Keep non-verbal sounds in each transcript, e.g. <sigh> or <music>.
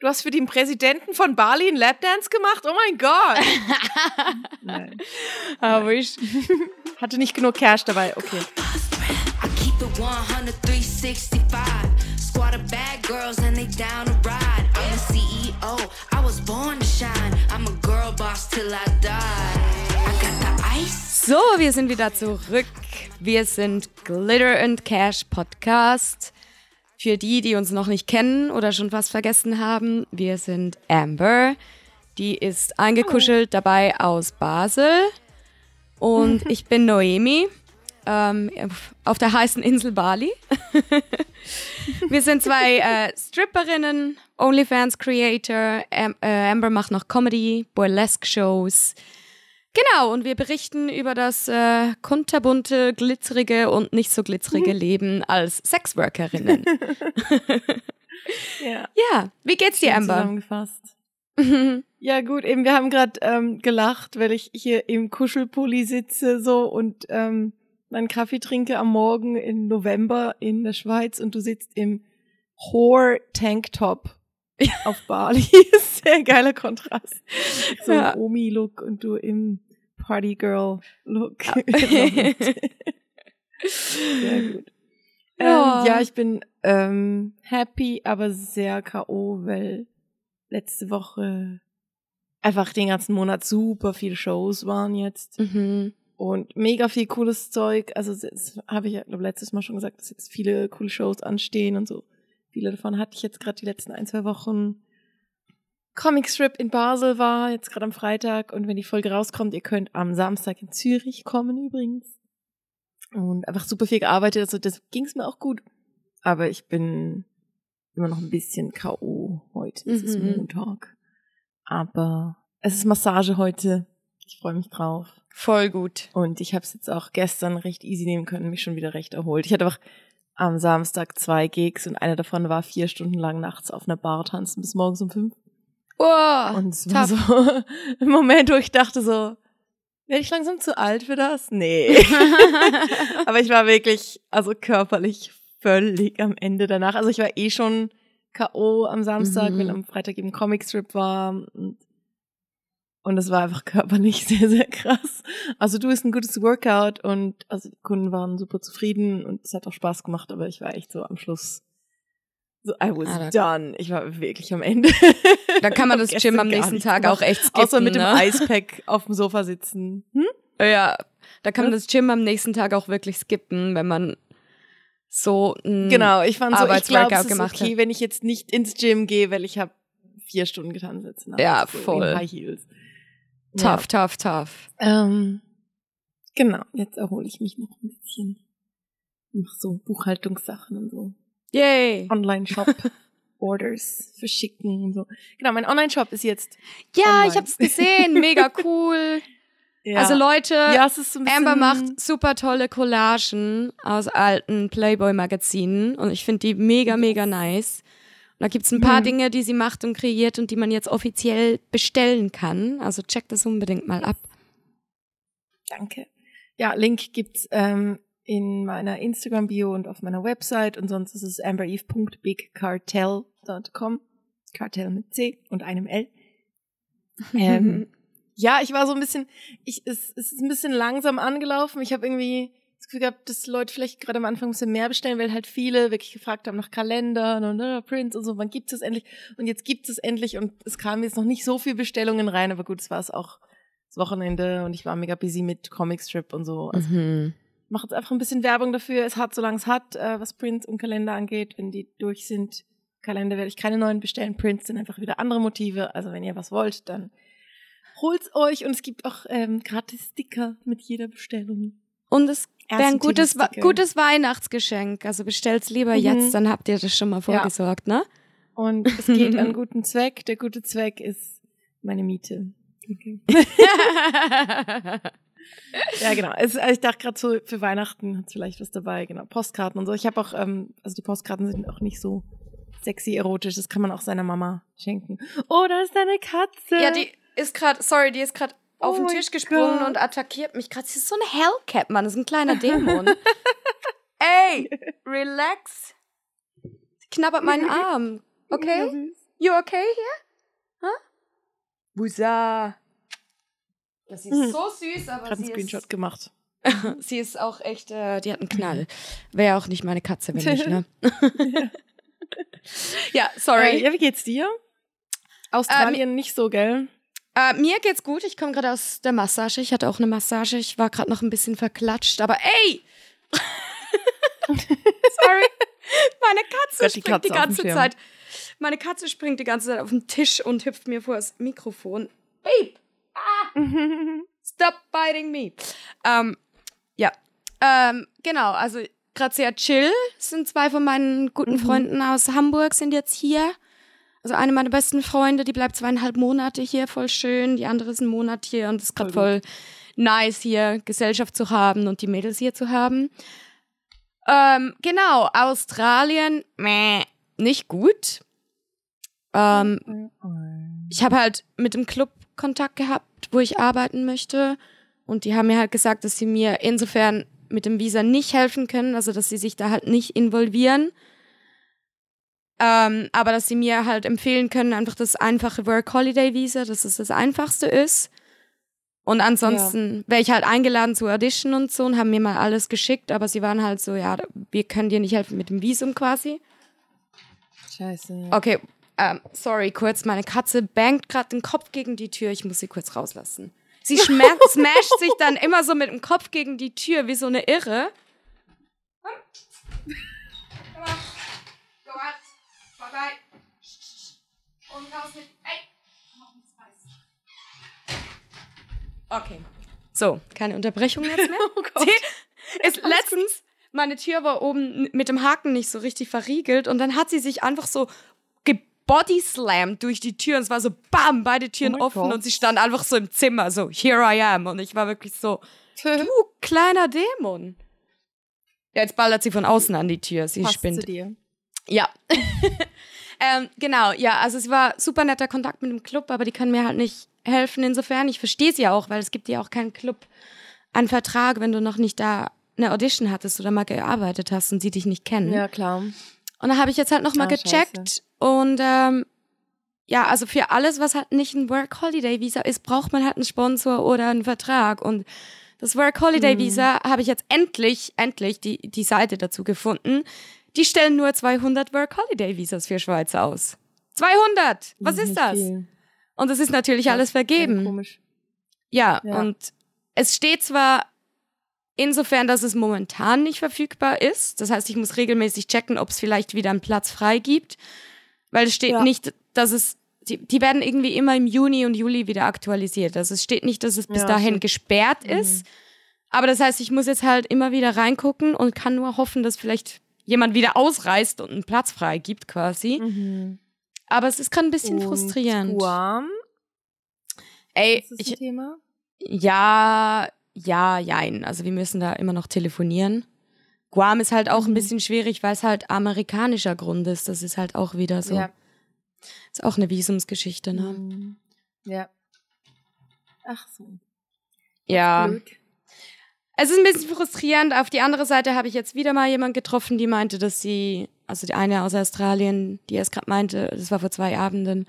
Du hast für den Präsidenten von Bali einen Lapdance gemacht? Oh mein Gott! <laughs> Nein. Aber ich. Hatte nicht genug Cash dabei, okay. I keep it 100, 365. Squad of bad girls and they down to ride. I'm the CEO, I was born to shine. I'm a girl boss till I die. I got the ice. So, wir sind wieder zurück. Wir sind Glitter and Cash Podcast. Für die, die uns noch nicht kennen oder schon was vergessen haben, wir sind Amber. Die ist eingekuschelt dabei aus Basel. Und <laughs> ich bin Noemi. Ähm, auf der heißen Insel Bali. <laughs> wir sind zwei äh, Stripperinnen, OnlyFans-Creator. Am äh, Amber macht noch Comedy, Burlesque-Shows. Genau, und wir berichten über das äh, kunterbunte, glitzerige und nicht so glitzerige Leben als Sexworkerinnen. <laughs> Ja. <laughs> ja, wie geht's dir, Amber? Zusammengefasst. <laughs> Ja, gut, eben, wir haben gerade ähm, gelacht, weil ich hier im Kuschelpulli sitze so und ähm, meinen Kaffee trinke am Morgen im November in der Schweiz und du sitzt im Whore Tanktop auf Bali. Sehr geiler Kontrast. So Ja. ein Omi-Look und du im Partygirl-Look. <laughs> <laughs> Sehr gut. Ja. Ähm, ja, ich bin ähm, happy, aber sehr K.O., weil letzte Woche einfach den ganzen Monat super viele Shows waren jetzt Mhm. und mega viel cooles Zeug. Also das habe ich ja, glaube letztes Mal schon gesagt, dass jetzt viele coole Shows anstehen und so. Viele davon hatte ich jetzt gerade die letzten ein, zwei Wochen. Comic Strip in Basel war jetzt gerade am Freitag und wenn die Folge rauskommt, ihr könnt am Samstag in Zürich kommen übrigens. Und einfach super viel gearbeitet, also das ging's mir auch gut. Aber ich bin immer noch ein bisschen K.O. heute. Es ist Mhm. Montag. Aber es ist Massage heute. Ich freue mich drauf. Voll gut. Und ich habe es jetzt auch gestern recht easy nehmen können, mich schon wieder recht erholt. Ich hatte auch am Samstag zwei Gigs und einer davon war vier Stunden lang nachts auf einer Bar tanzen bis morgens um fünf. Oh, Und es war so <laughs> ein Moment, wo ich dachte so, werde ich langsam zu alt für das? Nee. <laughs> Aber ich war wirklich, also körperlich völlig am Ende danach. Also ich war eh schon K.O. am Samstag, Mhm. weil am Freitag eben Comicstrip war. Und, es war einfach körperlich <laughs> sehr, sehr krass. Also du ist ein gutes Workout und also die Kunden waren super zufrieden und es hat auch Spaß gemacht, aber ich war echt so am Schluss I was Ah, done. Ich war wirklich am Ende. <laughs> Da kann man Ich das Gym am nächsten Tag gemacht, auch echt skippen, Außer mit dem ne? Eispack auf dem Sofa sitzen. Hm? Ja, da kann man Was? das Gym am nächsten Tag auch wirklich skippen, wenn man so ein Genau, ich fand so, ich glaube, es ist gemacht okay, hat. wenn ich jetzt nicht ins Gym gehe, weil ich habe vier Stunden getan sitzen. Ja, so voll. High Heels. tough, tough, tough. Ja. Ähm, genau, jetzt erhole ich mich noch ein bisschen. Mach so Buchhaltungssachen und so. Yay. Online-Shop. <laughs> Orders verschicken und so. Genau, mein Online-Shop ist jetzt. Ja, online. ich hab's gesehen, mega <laughs> cool. Ja. Also Leute, ja, es so Amber macht super tolle Collagen aus alten Playboy-Magazinen und ich finde die mega, mega nice. Und da gibt's ein paar Mhm. Dinge, die sie macht und kreiert und die man jetzt offiziell bestellen kann. Also checkt das unbedingt mal ab. Danke. Ja, Link gibt's ähm, in meiner Instagram-Bio und auf meiner Website und sonst ist es ambereve.bigcartel.com. Cartel mit C und einem L. <laughs> Ähm, ja, ich war so ein bisschen, ich, es, es ist ein bisschen langsam angelaufen. Ich habe irgendwie das Gefühl gehabt, dass Leute vielleicht gerade am Anfang ein bisschen mehr bestellen, weil halt viele wirklich gefragt haben nach Kalendern und äh, Prints und so, wann gibt's es endlich? Und jetzt gibt's es endlich und es kamen jetzt noch nicht so viele Bestellungen rein, aber gut, es war es auch das Wochenende und ich war mega busy mit Comicstrip und so. Also Mhm. Mache jetzt einfach ein bisschen Werbung dafür. Es hat, solange es hat, äh, was Prints und Kalender angeht. Wenn die durch sind, Kalender werde ich keine neuen bestellen. Prints sind einfach wieder andere Motive. Also wenn ihr was wollt, dann holt's euch. Und es gibt auch ähm, gratis Sticker mit jeder Bestellung. Und es wäre ein gutes, gutes Weihnachtsgeschenk. Also bestellt's lieber Mhm. jetzt, dann habt ihr das schon mal vorgesorgt, ne? Und es geht an <laughs> guten Zweck. Der gute Zweck ist meine Miete. Okay. <laughs> <laughs> <laughs> Ja, genau. Es, also ich dachte gerade so, für Weihnachten hat's vielleicht was dabei, genau. Postkarten und so. Ich habe auch, ähm, also die Postkarten sind auch nicht so sexy erotisch. Das kann man auch seiner Mama schenken. Oh, da ist deine Katze. ja, die ist gerade, sorry, die ist gerade auf Oh den mein Tisch gesprungen und attackiert mich gerade. Sie ist so eine Hellcat, Mann. Das ist ein kleiner Dämon. <laughs> Ey, relax. Sie knabbert meinen <laughs> Arm. Okay? You okay here? Huh? Busa. Das ist Hm. so süß, aber Gerade einen sie Screenshot ist, gemacht. <laughs> sie ist auch echt, äh, die hat einen Knall. Wäre auch nicht meine Katze, wenn nicht, ne? <laughs> ja, sorry. Äh, ja, wie geht's dir? Australien nicht so, gell? Äh, mir geht's gut. Ich komme gerade aus der Massage. Ich hatte auch eine Massage. Ich war gerade noch ein bisschen verklatscht, aber ey! <laughs> Sorry. Meine Katze Gott, die springt Katze die ganze. Zeit. Meine Katze springt die ganze Zeit auf den Tisch und hüpft mir vor das Mikrofon. Babe! Ah! <laughs> Stop biting me. Ähm, ja. Ähm, genau, also gerade sehr chill. Sind zwei von meinen guten Mhm. Freunden aus Hamburg sind jetzt hier. Also eine meiner besten Freunde, die bleibt zweieinhalb Monate hier, voll schön. Die andere ist einen Monat hier und es ist gerade Voll voll nice, hier Gesellschaft zu haben und die Mädels hier zu haben. Ähm, genau, Australien, meh, nicht gut. Ähm, ich habe halt mit dem Club Kontakt gehabt, wo ich arbeiten möchte. Und die haben mir halt gesagt, dass sie mir insofern mit dem Visa nicht helfen können, also dass sie sich da halt nicht involvieren. Ähm, aber dass sie mir halt empfehlen können, einfach das einfache Work Holiday Visa, dass es das einfachste ist. Und ansonsten wäre ich halt eingeladen zu Audition und so und haben mir mal alles geschickt, aber sie waren halt so, ja, wir können dir nicht helfen mit dem Visum quasi. Scheiße. Okay, ähm, sorry, kurz, meine Katze bangt gerade den Kopf gegen die Tür, ich muss sie kurz rauslassen. Sie <laughs> smasht sich dann immer so mit dem Kopf gegen die Tür, wie so eine Irre. Come on. Go out. Bye bye. Und raus mit. Ey. Okay. So, keine Unterbrechung jetzt mehr. <laughs> Oh Gott. Ist letztens, meine Tür war oben mit dem Haken nicht so richtig verriegelt und dann hat sie sich einfach so gebodyslammt durch die Tür und es war so bam, beide Türen Oh offen Gott. und sie stand einfach so im Zimmer, so here I am und ich war wirklich so, du kleiner Dämon. Ja, jetzt ballert sie von außen an die Tür, sie Passt spinnt. zu dir. Ja. <laughs> ähm, genau, ja, also es war super netter Kontakt mit dem Club, aber die können mir halt nicht helfen insofern. Ich verstehe sie ja auch, weil es gibt ja auch keinen Club an Vertrag, wenn du noch nicht da eine Audition hattest oder mal gearbeitet hast und sie dich nicht kennen. Ja, klar. Und da habe ich jetzt halt nochmal Ah, gecheckt und ähm, ja, also für alles, was halt nicht ein Work Holiday Visa ist, braucht man halt einen Sponsor oder einen Vertrag und das Work Holiday Mhm. Visa habe ich jetzt endlich, endlich die, die Seite dazu gefunden. Die stellen nur 200 Work Holiday Visas für Schweiz aus. 200! Was ist das? viel. Und es ist natürlich alles vergeben. Komisch. Ja, Ja. und es steht zwar insofern, dass es momentan nicht verfügbar ist. Das heißt, ich muss regelmäßig checken, ob es vielleicht wieder einen Platz frei gibt. Weil es steht Ja. nicht, dass es, die, die werden irgendwie immer im Juni und Juli wieder aktualisiert. Also es steht nicht, dass es bis Ja, dahin stimmt. gesperrt ist. Aber das heißt, ich muss jetzt halt immer wieder reingucken und kann nur hoffen, dass vielleicht jemand wieder ausreist und einen Platz frei gibt quasi. Mhm. Aber es ist gerade ein bisschen Und frustrierend. Guam, Ey, ist das ich, ein Thema? Ja, ja, jein. Also wir müssen da immer noch telefonieren. Guam ist halt auch ein Mhm. bisschen schwierig, weil es halt amerikanischer Grund ist. Das ist halt auch wieder so. Ja. Ist auch eine Visumsgeschichte, ne? Mhm. Ja. Ach so. Ja. Es ist ein bisschen frustrierend. Auf die andere Seite habe ich jetzt wieder mal jemand getroffen, die meinte, dass sie, also die eine aus Australien, die erst gerade meinte, das war vor zwei Abenden,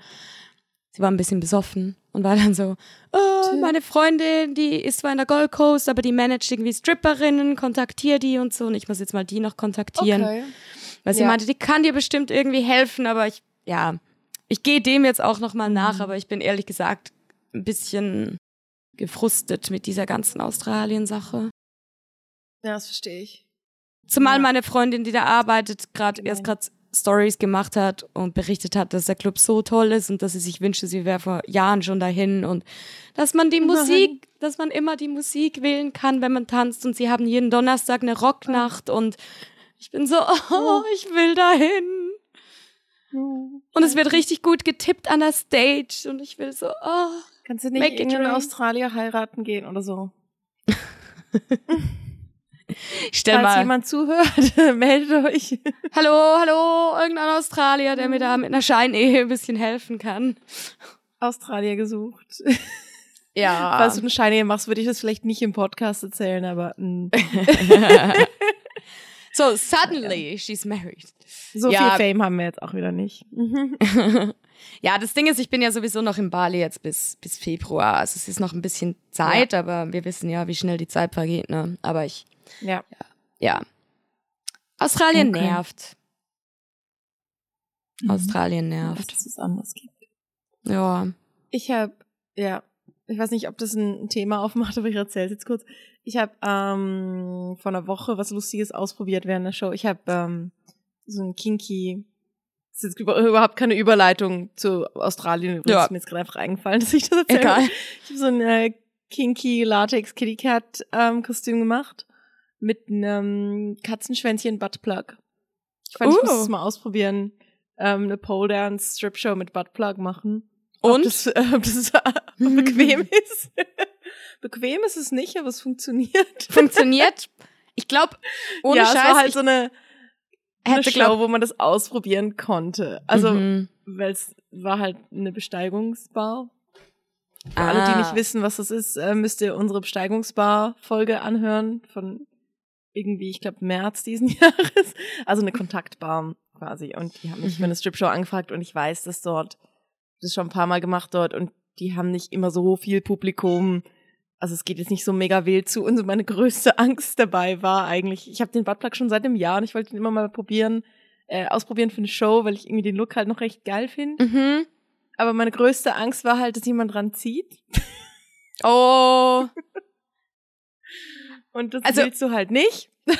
sie war ein bisschen besoffen und war dann so, oh, meine Freundin, die ist zwar in der Gold Coast, aber die managt irgendwie Stripperinnen, kontaktier die und so. Und ich muss jetzt mal die noch kontaktieren. Okay. Weil sie Ja. meinte, die kann dir bestimmt irgendwie helfen, aber ich, ja, ich gehe dem jetzt auch nochmal nach, Mhm. aber ich bin ehrlich gesagt ein bisschen gefrustet mit dieser ganzen Australien-Sache. Ja, das verstehe ich. Zumal Ja. meine Freundin, die da arbeitet, gerade erst gerade Stories gemacht hat und berichtet hat, dass der Club so toll ist und dass sie sich wünschte, sie wäre vor Jahren schon dahin und dass man die. Musik, dass man immer die Musik wählen kann, wenn man tanzt und sie haben jeden Donnerstag eine Rocknacht und ich bin so, <laughs> oh, ich will dahin. Und es wird richtig gut getippt an der Stage und ich will so, oh. Kannst du nicht rain. Australier heiraten gehen oder so? <laughs> Stell Falls mal, jemand zuhört, <laughs> meldet euch. hallo, hallo, irgendein Australier, der mir da mit einer Scheinehe ein bisschen helfen kann. Australier gesucht. Ja. Falls du eine Scheine machst, würde ich das vielleicht nicht im Podcast erzählen, aber mm, <laughs> so, suddenly she's married. so Ja. viel Fame haben wir jetzt auch wieder nicht. Mhm. <laughs> Ja, das Ding ist, ich bin ja sowieso noch in Bali jetzt bis, bis Februar. Also es ist noch ein bisschen Zeit, aber wir wissen ja, wie schnell die Zeit vergeht, ne? Aber ich, Ja. ja. Australien Okay. nervt. Australien nervt. Dass es anderes gibt. Ja. Ich habe, ja, ich weiß nicht, ob das ein Thema aufmacht, aber ich erzähle es jetzt kurz. Ich habe ähm, vor einer Woche was Lustiges ausprobiert während der Show. Ich habe ähm, so ein kinky, das ist jetzt über, überhaupt keine Überleitung zu Australien, übrigens Ja. ist mir jetzt gerade einfach eingefallen, <laughs> dass ich das erzähle. Egal. Ich habe so ein äh, kinky Latex Kitty Cat ähm, Kostüm gemacht mit einem Katzenschwänzchen Buttplug. Ich fand, ich Uh. muss es mal ausprobieren. Ähm, eine Pole Dance Strip Show mit Buttplug machen. Ob Und? das, äh, ob das <laughs> bequem <laughs> ist. bequem ist es nicht, aber es funktioniert. <laughs> Funktioniert. Ich glaube, ohne ja, Scheiß, es war halt ich so eine, eine Show, glaub, wo man das ausprobieren konnte. Also, mhm. weil es war halt eine Besteigungsbar. Für alle, die Ah. nicht wissen, was das ist, äh, müsst ihr unsere Besteigungsbar-Folge anhören von irgendwie, ich glaube, März diesen <laughs> Jahres. Also eine Kontaktbar quasi. Und die haben mich für eine Strip-Show angefragt und ich weiß, dass dort, das ist schon ein paar Mal gemacht dort und die haben nicht immer so viel Publikum. Also es geht jetzt nicht so mega wild zu und so meine größte <laughs> Angst dabei war eigentlich, ich habe den Buttplug schon seit einem Jahr und ich wollte ihn immer mal probieren, äh, ausprobieren für eine Show, weil ich irgendwie den Look halt noch recht geil finde. Mhm. Aber meine größte Angst war halt, dass jemand dran zieht. Oh. <laughs> Und das Also- willst du halt nicht. <laughs>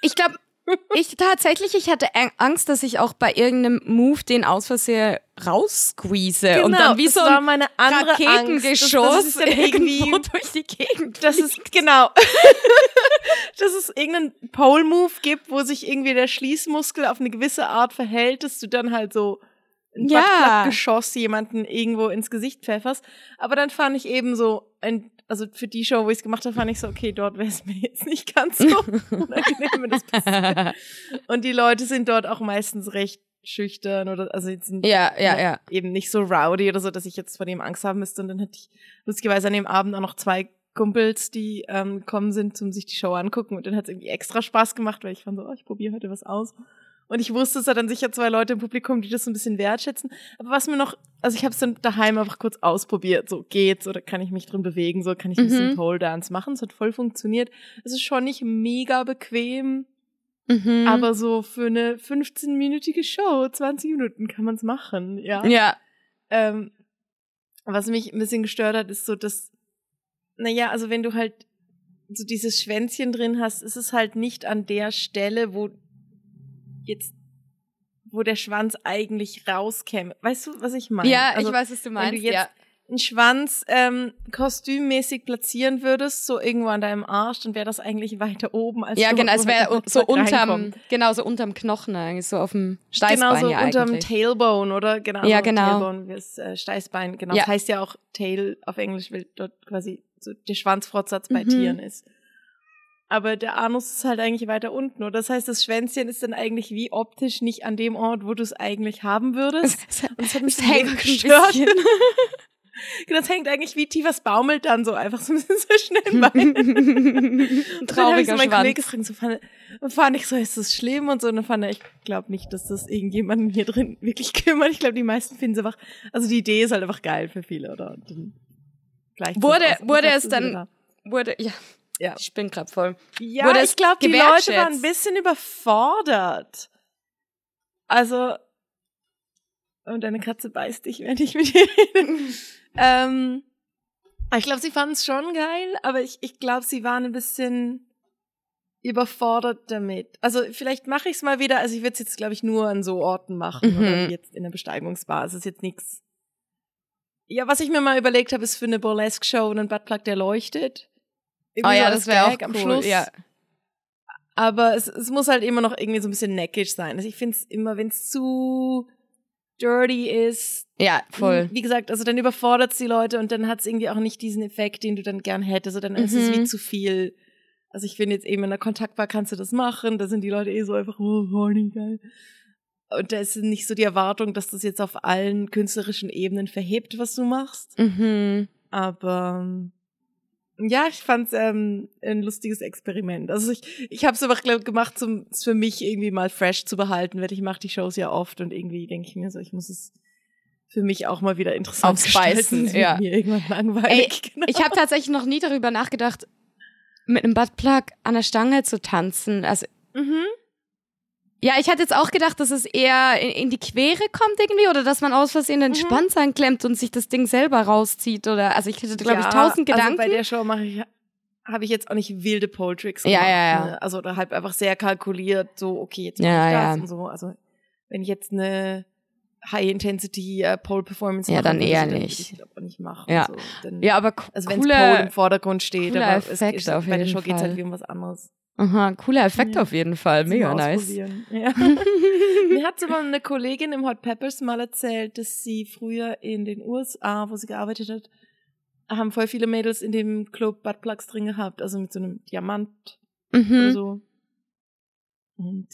Ich glaube, ich tatsächlich, ich hatte Ang- Angst, dass ich auch bei irgendeinem Move den aus Versehen raussqueeze und dann wie Genau, das so war ein meine andere Raketengeschoss. <laughs> Das, irgendwo irgendwie, <laughs> durch die Gegend. das ist, genau. dass es irgendeinen Pole-Move gibt, wo sich irgendwie der Schließmuskel auf eine gewisse Art verhält, dass du dann halt so ein Ja. Geschoss jemanden irgendwo ins Gesicht pfefferst. Aber dann fand ich eben so, ein, also für die Show, wo ich es gemacht habe, fand ich so, okay, dort wäre es mir jetzt nicht ganz so. <laughs> Und die Leute sind dort auch meistens recht schüchtern oder also jetzt sind ja, ja, ja. eben nicht so rowdy oder so, dass ich jetzt vor dem Angst haben müsste. Und dann hatte ich lustigerweise an dem Abend auch noch zwei Kumpels, die ähm, gekommen sind, um sich die Show angucken. Und dann hat es irgendwie extra Spaß gemacht, weil ich fand so, oh, ich probiere heute was aus. Und ich wusste, es hat dann sicher zwei Leute im Publikum, die das so ein bisschen wertschätzen. Aber was mir noch, also ich habe es dann daheim einfach kurz ausprobiert. So geht's oder kann ich mich drin bewegen? So kann ich ein bisschen Mhm. Pole Dance machen. Es hat voll funktioniert. Es ist schon nicht mega bequem, Mhm. aber so für eine 15-minütige Show, 20 Minuten kann man es machen. Ja. ja. Ähm, was mich ein bisschen gestört hat, ist so, dass, naja, also wenn du halt so dieses Schwänzchen drin hast, ist es halt nicht an der Stelle, wo jetzt, wo der Schwanz eigentlich rauskäme. Weißt du, was ich meine? Ja, also, ich weiß, was du wenn meinst. du jetzt ja. einen Schwanz ähm, kostümmäßig platzieren würdest, so irgendwo an deinem Arsch, dann wäre das eigentlich weiter oben als ja, genau, es wäre so unterm, reinkommt. genau, so unterm Knochen eigentlich, so auf dem Steißbein Genau, so ja unterm eigentlich. Tailbone, oder? Genau. Ja, genau. Tailbone, wie das äh, Steißbein, genau. Ja. Das heißt ja auch Tail auf Englisch, weil dort quasi so der Schwanzfortsatz bei Mhm. Tieren ist. Aber der Anus ist halt eigentlich weiter unten. Oder das heißt, das Schwänzchen ist dann eigentlich wie optisch nicht an dem Ort, wo du es eigentlich haben würdest. <laughs> Es, Und das hat mich so hängt gestört. <laughs> Genau, Das hängt eigentlich wie tief was baumelt dann so einfach so ein bisschen zwischen den Beinen. Ein Und dann habe ich so Trauriger Kollegen Schwanz. gefragt, so fand, und fand ich so, ist das schlimm und so. Und dann fand er, ich glaube nicht, dass das irgendjemanden hier drin wirklich kümmert. Ich glaube, die meisten finden es einfach, also die Idee ist halt einfach geil für viele, oder? Wurde- wurde es dann- Wurde, ja, Ja. ich bin gerade voll. Ja, wurde ich glaube, die Leute waren ein bisschen überfordert. Also, und deine Katze beißt dich, wenn ich mit dir rede. <laughs> ähm, ich glaube, sie fanden es schon geil, aber ich, ich glaube, sie waren ein bisschen überfordert damit. Also vielleicht mache ich es mal wieder. Also ich würde es jetzt, glaube ich, nur an so Orten machen Mhm. oder jetzt in der Besteigungsbar. Es ist jetzt nichts. Ja, was ich mir mal überlegt habe, ist für eine Burlesque-Show einen Buttplug, der leuchtet. Oh Irgendwie so ja, als das wäre auch cool. am Schluss. Ja. Aber es, es muss halt immer noch irgendwie so ein bisschen neckisch sein. Also ich finde es immer, wenn es zu dirty ist, ja, voll. wie gesagt, also dann überfordert es die Leute und dann hat es irgendwie auch nicht diesen Effekt, den du dann gern hättest. Also dann ist es Mhm. wie zu viel. Also ich finde jetzt eben in der Kontaktbar kannst du das machen, da sind die Leute eh so einfach, oh, horny, geil. Und da ist nicht so die Erwartung, dass das jetzt auf allen künstlerischen Ebenen verhebt, was du machst. Mhm. Aber ja, ich fand's ähm, ein lustiges Experiment. Also ich, ich habe es aber glaub, gemacht, um es für mich irgendwie mal fresh zu behalten, weil ich mache die Shows ja oft und irgendwie denke ich mir so, ich muss es für mich auch mal wieder interessant Aufspeisen, ja. mir irgendwann langweilig. Ey, genau. Ich habe tatsächlich noch nie darüber nachgedacht, mit einem Buttplug an der Stange zu tanzen. Also mhm. Ja, ich hatte jetzt auch gedacht, dass es eher in, in die Quere kommt irgendwie oder dass man aus Versehen den Mhm. Schwanz anklemmt und sich das Ding selber rauszieht oder also ich hatte glaube ich Ja, tausend Gedanken. Also bei der Show mache ich habe ich jetzt auch nicht wilde Pole Tricks Ja, gemacht. ja, ja. Ne? Also oder halt einfach sehr kalkuliert, so okay, jetzt Ja, mache ich das ja. und so. Also wenn ich jetzt eine High Intensity äh, Pole Performance Ja, mache, dann eher ich- dann nicht. Ich das aber nicht machen. Ja. So. Dann, ja, aber Also wenn Pole im Vordergrund steht, aber es Effekt ist, auf bei der Show geht es halt wie um was anderes. Aha, cooler Effekt Ja. auf jeden Fall, mega nice. Ja. <laughs> Mir hat sogar eine Kollegin im Hot Peppers mal erzählt, dass sie früher in den USA, wo sie gearbeitet hat, haben voll viele Mädels in dem Club Buttplugs drin gehabt, also mit so einem Diamant oder Mhm. so. Und,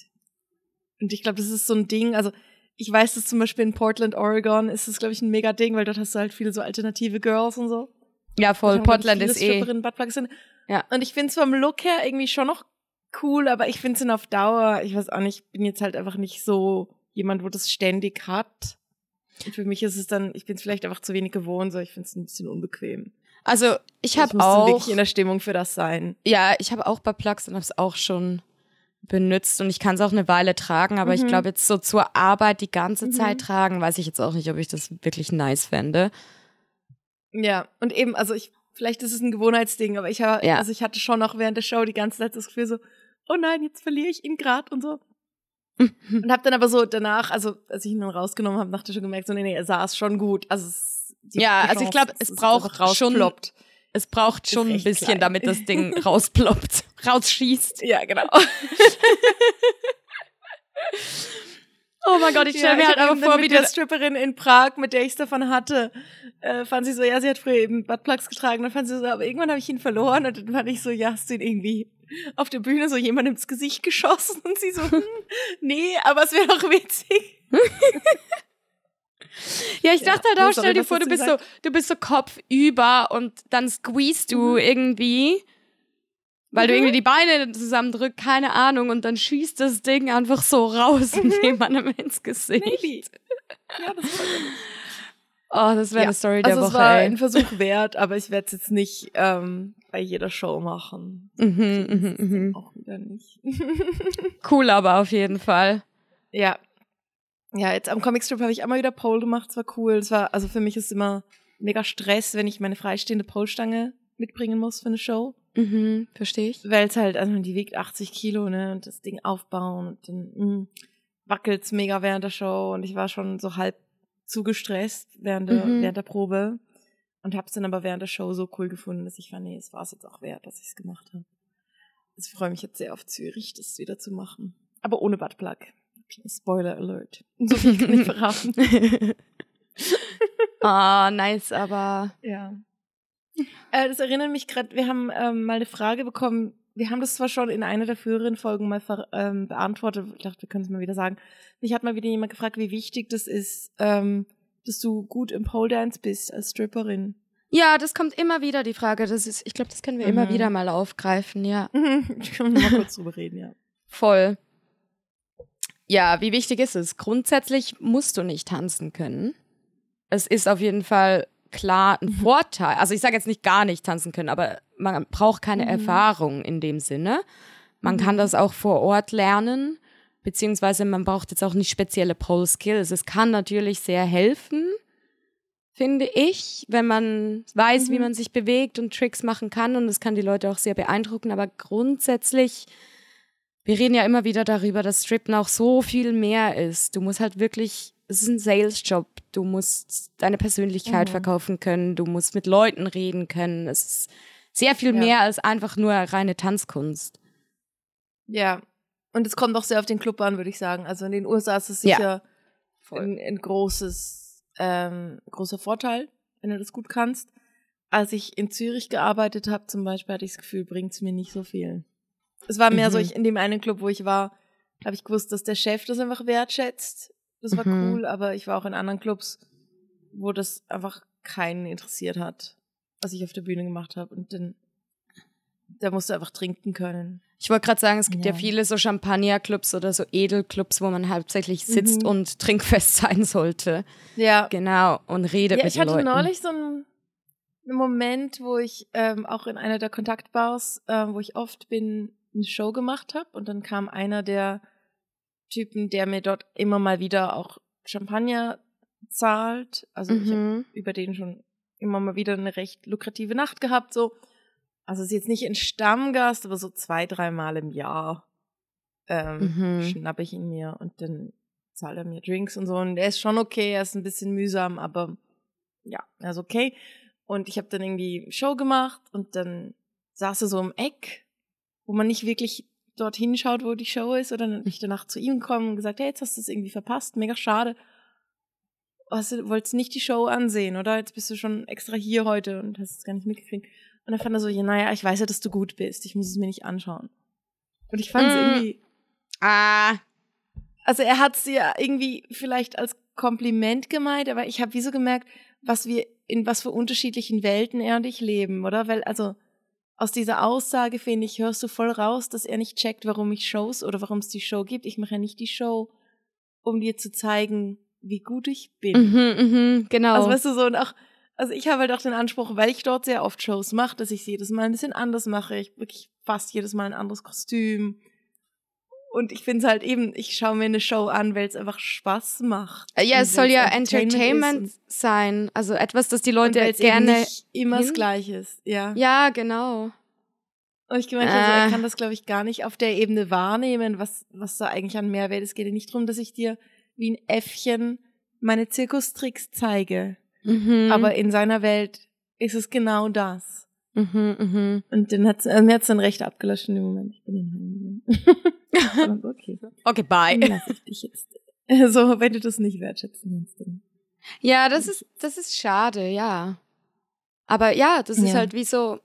und ich glaube, das ist so ein Ding, also ich weiß, dass zum Beispiel in Portland, Oregon ist das, glaube ich, ein mega Ding, weil dort hast du halt viele so alternative Girls und so. Ja, voll. Ich, Portland ist eh. Ja. Und ich finde es vom Look her irgendwie schon noch cool, aber ich finde es auf Dauer, ich weiß auch nicht, ich bin jetzt halt einfach nicht so jemand, wo das ständig hat. Und für mich ist es dann, ich bin es vielleicht einfach zu wenig gewohnt, so ich finde es ein bisschen unbequem. Also ich Ich habe auch wirklich in der Stimmung für das sein. Ja, ich habe auch bei Plugs und habe es auch schon benutzt und ich kann es auch eine Weile tragen, aber ich Mhm. glaube jetzt so zur Arbeit die ganze Mhm. Zeit tragen, weiß ich jetzt auch nicht, ob ich das wirklich nice fände. Ja, und eben, also ich, vielleicht ist es ein Gewohnheitsding, aber ich habe, Ja. also ich hatte schon auch während der Show die ganze Zeit das Gefühl so, oh nein, jetzt verliere ich ihn grad und so. und habe dann aber so danach, also als ich ihn dann rausgenommen habe, nachher schon gemerkt, so nee, nee, er saß schon gut. Also es, die Ja, die also ich Chance, glaub, dass es es braucht schon-. Es braucht schon ein bisschen, klein. damit das Ding <laughs> rausploppt, rausschießt. Ja, genau. <laughs> Oh mein Gott, ich stelle mir halt einfach vor, wie der du Stripperin in Prag, mit der ich es davon hatte, äh, fand sie so, ja, sie hat früher eben Buttplugs getragen, dann fand sie so, aber irgendwann habe ich ihn verloren und dann fand ich so, ja, hast du ihn irgendwie auf der Bühne so jemand ins Gesicht geschossen und sie so, hm, nee, aber es wäre doch witzig. Ja, ich Ja, dachte halt oh, auch, stell dir vor, du du bist so, du bist so kopfüber und dann squeezest du Mhm. irgendwie, weil du Mhm. irgendwie die Beine zusammendrückst, keine Ahnung, und dann schießt das Ding einfach so raus und jemandem ins Gesicht. Maybe. Ja, das war Oh, das wäre Ja, eine Story der Also es Woche, war ey. ein Versuch wert, aber ich werde es jetzt nicht ähm, bei jeder Show machen. Mhm, mhm, mhm. Auch wieder nicht. <laughs> Cool, aber auf jeden Fall. Ja. Ja, jetzt am Comicstrip habe ich einmal wieder Pole gemacht, es war cool. Es war, also für mich ist immer mega Stress, wenn ich meine freistehende Pole-Stange mitbringen muss für eine Show. Mhm, verstehe ich. Weil es halt, also die wiegt 80 Kilo, ne, und das Ding aufbauen und dann mh, wackelt's mega während der Show und ich war schon so halb zu gestresst während der, Mhm. während der Probe und hab's dann aber während der Show so cool gefunden, dass ich fand, nee, es war es jetzt auch wert, dass ich's gemacht habe. Also ich freue mich jetzt sehr auf Zürich, das wieder zu machen. Aber ohne Buttplug. Spoiler Alert. <laughs> So viel kann ich verraten. <laughs> Ah, nice, aber Ja. Äh, das erinnert mich gerade, wir haben ähm, mal eine Frage bekommen. Wir haben das zwar schon in einer der früheren Folgen mal ähm, beantwortet. Ich dachte, wir können es mal wieder sagen. Mich hat mal wieder jemand gefragt, wie wichtig das ist, ähm, dass du gut im Pole Dance bist als Stripperin. ja, das kommt immer wieder die Frage. Das ist, ich glaube, das können wir immer Mhm. wieder mal aufgreifen, ja. <laughs> ich kann mal kurz drüber reden, ja. Voll. Ja, wie wichtig ist es? Grundsätzlich musst du nicht tanzen können. Es ist auf jeden Fall klar ein Vorteil. Also ich sage jetzt nicht gar nicht tanzen können, aber man braucht keine Mhm. Erfahrung in dem Sinne. Man Mhm. kann das auch vor Ort lernen, beziehungsweise man braucht jetzt auch nicht spezielle Pole Skills. Es kann natürlich sehr helfen, finde ich, wenn man weiß, wie Mhm. man sich bewegt und Tricks machen kann und es kann die Leute auch sehr beeindrucken, aber grundsätzlich wir reden ja immer wieder darüber, dass Strippen auch so viel mehr ist. Du musst halt wirklich, es ist ein Sales-Job. Du musst deine Persönlichkeit Mhm. verkaufen können. Du musst mit Leuten reden können. Es ist sehr viel Ja. mehr als einfach nur reine Tanzkunst. Ja. Und es kommt auch sehr auf den Club an, würde ich sagen. Also in den USA ist es Ja. sicher ein, ein großes, ähm, großer Vorteil, wenn du das gut kannst. Als ich in Zürich gearbeitet habe, zum Beispiel, hatte ich das Gefühl, bringt's mir nicht so viel. Es war mehr so, Mhm. ich, in dem einen Club, wo ich war, habe ich gewusst, dass der Chef das einfach wertschätzt. Das war Mhm. cool, aber ich war auch in anderen Clubs, wo das einfach keinen interessiert hat, was ich auf der Bühne gemacht habe. Und dann, da musst du einfach trinken können. Ich wollte gerade sagen, es gibt ja. Ja. viele so Champagnerclubs oder so Edelclubs, wo man hauptsächlich sitzt und trinkfest <laughs> sein sollte. Ja. Genau. Und redet Ja, mit ich hatte Leuten. neulich so einen, Moment, wo ich ähm, auch in einer der Kontaktbars, ähm, wo ich oft bin, eine Show gemacht habe und dann kam einer der Typen, der mir dort immer mal wieder auch Champagner zahlt. Also ich habe Mhm. über den schon immer mal wieder eine recht lukrative Nacht gehabt, so. Also ist jetzt nicht ein Stammgast, aber so zwei, dreimal im Jahr ähm, Mhm. schnappe ich ihn mir und dann zahlt er mir Drinks und so. Und er ist schon okay, er ist ein bisschen mühsam, aber ja, er ist okay. Und ich habe dann irgendwie Show gemacht und dann saß er so im Eck, wo man nicht wirklich dorthin schaut, wo die Show ist. Oder dann bin ich danach zu ihm gekommen und gesagt, hey, jetzt hast du es irgendwie verpasst, mega schade. Hast du wolltest nicht die Show ansehen, oder? Jetzt bist du schon extra hier heute und hast es gar nicht mitgekriegt. Und dann fand er so, ja, naja, ich weiß ja, dass du gut bist, ich muss es mir nicht anschauen. Und ich fand es Mm. irgendwie, Ah. also er hat es ja irgendwie vielleicht als Kompliment gemeint, aber ich habe wie so gemerkt, was wir in was für unterschiedlichen Welten er und ich leben, oder? Weil also aus dieser Aussage finde ich hörst du voll raus, dass er nicht checkt, warum ich Shows oder warum es die Show gibt. Ich mache ja nicht die Show, um dir zu zeigen, wie gut ich bin. Mhm, mhm, genau. Also weißt du so und auch also ich habe halt auch den Anspruch, weil ich dort sehr oft Shows mache, dass ich sie jedes Mal ein bisschen anders mache. Ich wirklich fast jedes Mal ein anderes Kostüm. Und ich finde es halt eben, ich schaue mir eine Show an, weil es einfach Spaß macht. Äh, ja, es soll ja Entertainment sein. Also etwas, das die Leute und gerne. nicht immer das hin- Gleiche ist. Ja. Ja, genau. Und ich gemeint, also er Äh. kann das, glaube ich, gar nicht auf der Ebene wahrnehmen, was, was da eigentlich an Mehrwert ist. Es geht ja nicht darum, dass ich dir wie ein Äffchen meine Zirkustricks zeige. Mhm. Aber in seiner Welt ist es genau das. Mhm, mhm. Und dann hat's, also mir hat's dann recht abgelöscht in dem Moment. Ich bin dann <laughs> okay. Okay, bye. Dann lass ich dich jetzt. <laughs> So, wenn du das nicht wertschätzen kannst, dann. Ja, das ist, das ist schade, ja. Aber ja, das ist Ja. halt wie so,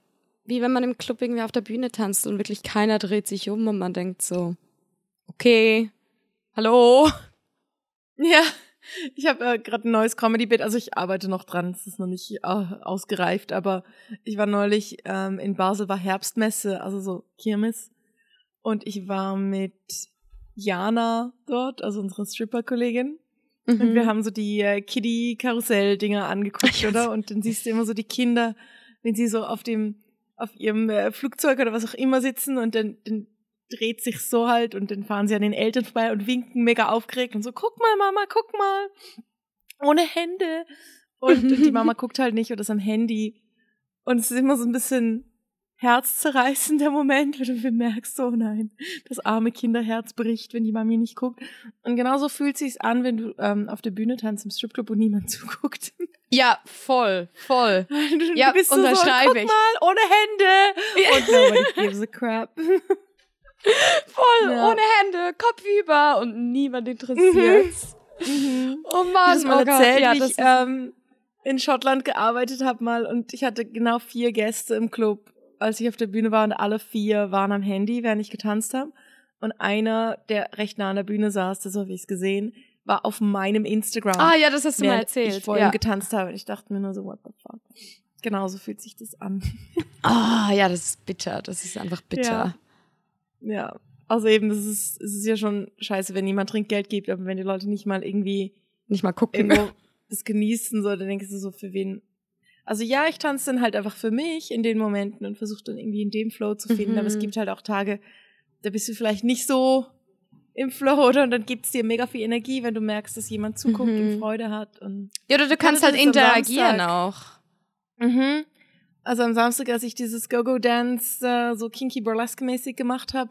wie wenn man im Club irgendwie auf der Bühne tanzt und wirklich keiner dreht sich um und man denkt so, okay, hallo. Ja, ich habe äh, gerade ein neues Comedy-Bit, also ich arbeite noch dran, es ist noch nicht äh, ausgereift, aber ich war neulich ähm, in Basel, war Herbstmesse, also so Kirmes. Und ich war mit Jana dort, also unsere Stripper-Kollegin. Und Mhm. wir haben so die äh, Kiddie-Karussell-Dinger angeguckt, oder? Und dann siehst du immer so die Kinder, wenn sie so auf dem, auf ihrem äh, Flugzeug oder was auch immer sitzen und dann, dann dreht sich so halt und dann fahren sie an den Eltern vorbei und winken mega aufgeregt und so, guck mal, Mama, guck mal. Ohne Hände. Und, und <laughs> die Mama guckt halt nicht oder ist am Handy. Und es ist immer so ein bisschen herzzerreißender Moment, wenn du bemerkst, oh nein, das arme Kinderherz bricht, wenn die Mami nicht guckt. Und genauso fühlt sich's an, wenn du ähm, auf der Bühne tanzt im Stripclub und niemand <laughs> zuguckt. Ja, voll, voll. <laughs> Du Ja, bist so, so, unterschreibe guck ich. mal, ohne Hände. Und nobody gives a crap. <laughs> Voll, Ja. ohne Hände, Kopf über und niemand interessiert's. Oh Ich Mann, das mal oh erzählt, ja, ich ähm, in Schottland gearbeitet habe mal und ich hatte genau vier Gäste im Club, als ich auf der Bühne war und alle vier waren am Handy, während ich getanzt habe. Und einer, der recht nah an der Bühne saß, das habe ich gesehen, war auf meinem Instagram. Ah ja, das hast du mal während erzählt. Ich vor ja. ihm getanzt habe und ich dachte mir nur so, what the fuck. Genauso fühlt sich das an. Ah ja, das ist bitter. Das ist einfach bitter. Ja. Also eben, das ist, es ist ja schon scheiße, wenn jemand Trinkgeld gibt, aber wenn die Leute nicht mal irgendwie Nicht mal gucken. irgendwo das genießen, so, dann denkst du so, für wen. Also ja, ich tanze dann halt einfach für mich in den Momenten und versuche dann irgendwie in dem Flow zu finden, Mhm. aber es gibt halt auch Tage, da bist du vielleicht nicht so im Flow, oder? Und dann gibt's dir mega viel Energie, wenn du merkst, dass jemand zuguckt Mhm. und Freude hat und Ja, oder du kannst halt interagieren auch. Mhm. Also am Samstag, als ich dieses Go-Go-Dance äh, so kinky burlesque-mäßig gemacht habe,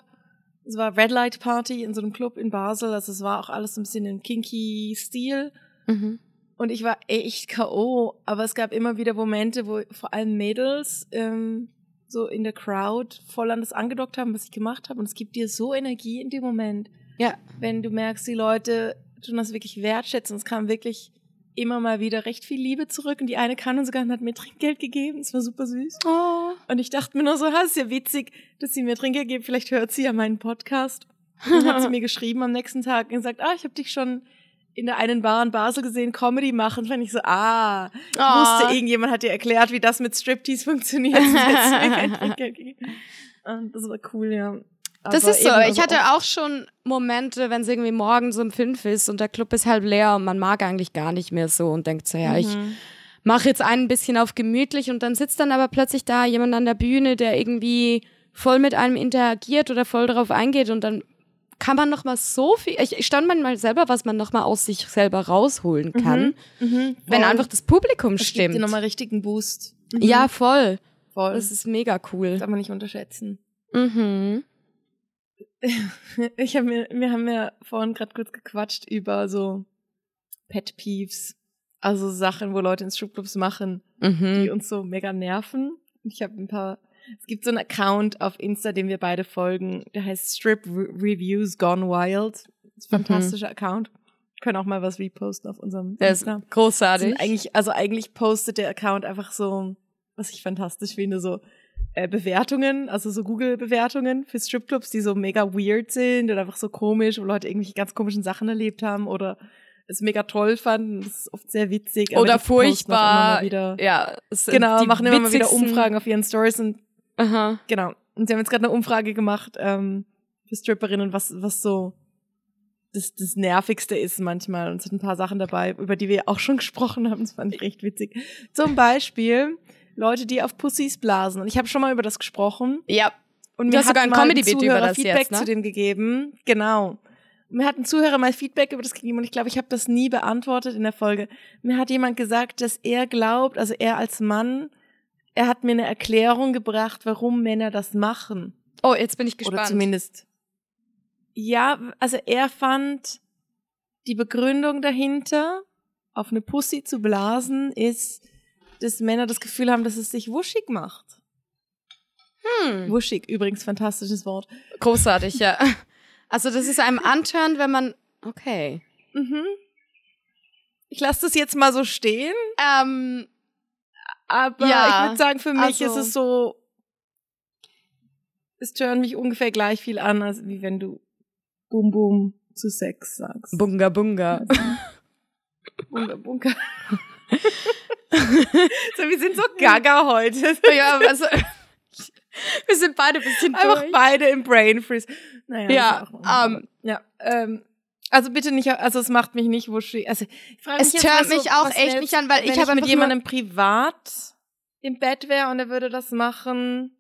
es war Red Light Party in so einem Club in Basel, also es war auch alles ein bisschen im kinky Stil Mhm. und ich war echt K.O., aber es gab immer wieder Momente, wo vor allem Mädels ähm, so in der Crowd voll an das angedockt haben, was ich gemacht habe und es gibt dir so Energie in dem Moment, Ja. wenn du merkst, die Leute tun das wirklich wertschätzen. Es kam wirklich immer mal wieder recht viel Liebe zurück und die eine kann sogar und hat mir Trinkgeld gegeben. Es war super süß. Oh. Und ich dachte mir nur so, ha, ist ja witzig, dass sie mir Trinkgeld gibt. Vielleicht hört sie ja meinen Podcast. Und <laughs> dann hat sie mir geschrieben am nächsten Tag und gesagt, ah, ich habe dich schon in der einen Bar in Basel gesehen, Comedy machen. Fand ich so, ah, ich Ah. wusste, irgendjemand hat dir erklärt, wie das mit Striptease funktioniert. Sonst hättest du mir kein Trinkgeld gegeben. Und das war cool, ja. Das ist so. eben, also ich hatte auch schon Momente, wenn es irgendwie morgens um fünf ist und der Club ist halb leer und man mag eigentlich gar nicht mehr so und denkt so, ja, ich Mhm. mache jetzt ein bisschen auf gemütlich und dann sitzt dann aber plötzlich da jemand an der Bühne, der irgendwie voll mit einem interagiert oder voll darauf eingeht und dann kann man noch mal so viel, ich, ich stand manchmal selber, was man noch mal aus sich selber rausholen kann, Mhm, wenn voll. einfach das Publikum Das gibt stimmt. dir nochmal richtigen Boost. Mhm. Ja, voll. voll. Das Das ist mega cool. darf man nicht unterschätzen. Mhm. <laughs> Ich habe mir, wir haben ja vorhin gerade kurz gequatscht über so Pet Peeves. Also Sachen, wo Leute in Stripclubs machen, die Mhm. uns so mega nerven. Ich habe ein paar. Es gibt so einen Account auf Insta, den wir beide folgen. Der heißt Strip Re Reviews Gone Wild. Das ist ein Mhm. fantastischer Account. Wir können auch mal was reposten auf unserem Der ist Insta. großartig. Sind eigentlich, also eigentlich postet der Account einfach so, was ich fantastisch finde, so äh, Bewertungen, also so Google-Bewertungen für Stripclubs, die so mega weird sind oder einfach so komisch, wo Leute irgendwelche ganz komischen Sachen erlebt haben oder es mega toll fanden. Das ist oft sehr witzig. Oder furchtbar. Ja, genau, machen immer mal wieder Umfragen auf ihren Stories und Aha. genau. Und sie haben jetzt gerade eine Umfrage gemacht ähm, für Stripperinnen, was, was so das, das Nervigste ist manchmal. Und es sind ein paar Sachen dabei, über die wir auch schon <laughs> gesprochen haben. Das fand ich recht witzig. Zum Beispiel Leute, die auf Pussys blasen. Und ich habe schon mal über das gesprochen. Ja, Und Du mir hast hat sogar ein mal Comedy-Bit über das Feedback jetzt, ne? zu dem gegeben. Genau. Mir hat ein Zuhörer mal Feedback über das gegeben und ich glaube, ich habe das nie beantwortet in der Folge. Mir hat jemand gesagt, dass er glaubt, also er als Mann, er hat mir eine Erklärung gebracht, warum Männer das machen. Oh, jetzt bin ich Oder gespannt. zumindest. Ja, also er fand die Begründung dahinter, auf eine Pussy zu blasen, ist, dass Männer das Gefühl haben, dass es sich wuschig macht. Hm. Wuschig, übrigens fantastisches Wort. Großartig, ja. Also das ist einem Anturn, wenn man. Okay. Mhm. Ich lasse das jetzt mal so stehen, Ähm, aber Ja, ich würde sagen, für mich also- ist es so, es tönt mich ungefähr gleich viel an, als wie wenn du Bum Bum zu Sex sagst. Bunga Bunga. Bunga Bunga. <laughs> <laughs> so, wir sind so gaga heute. <laughs> ja, also. Wir sind beide ein bisschen Einfach durch. beide im Brain Freeze. Naja, Ja, auch- ähm, ja, ähm, also bitte nicht, also es macht mich nicht wuschig. Also ich Es mich was mich auch was echt nicht an, weil ich habe mit jemandem privat im Bett wäre und er würde das machen.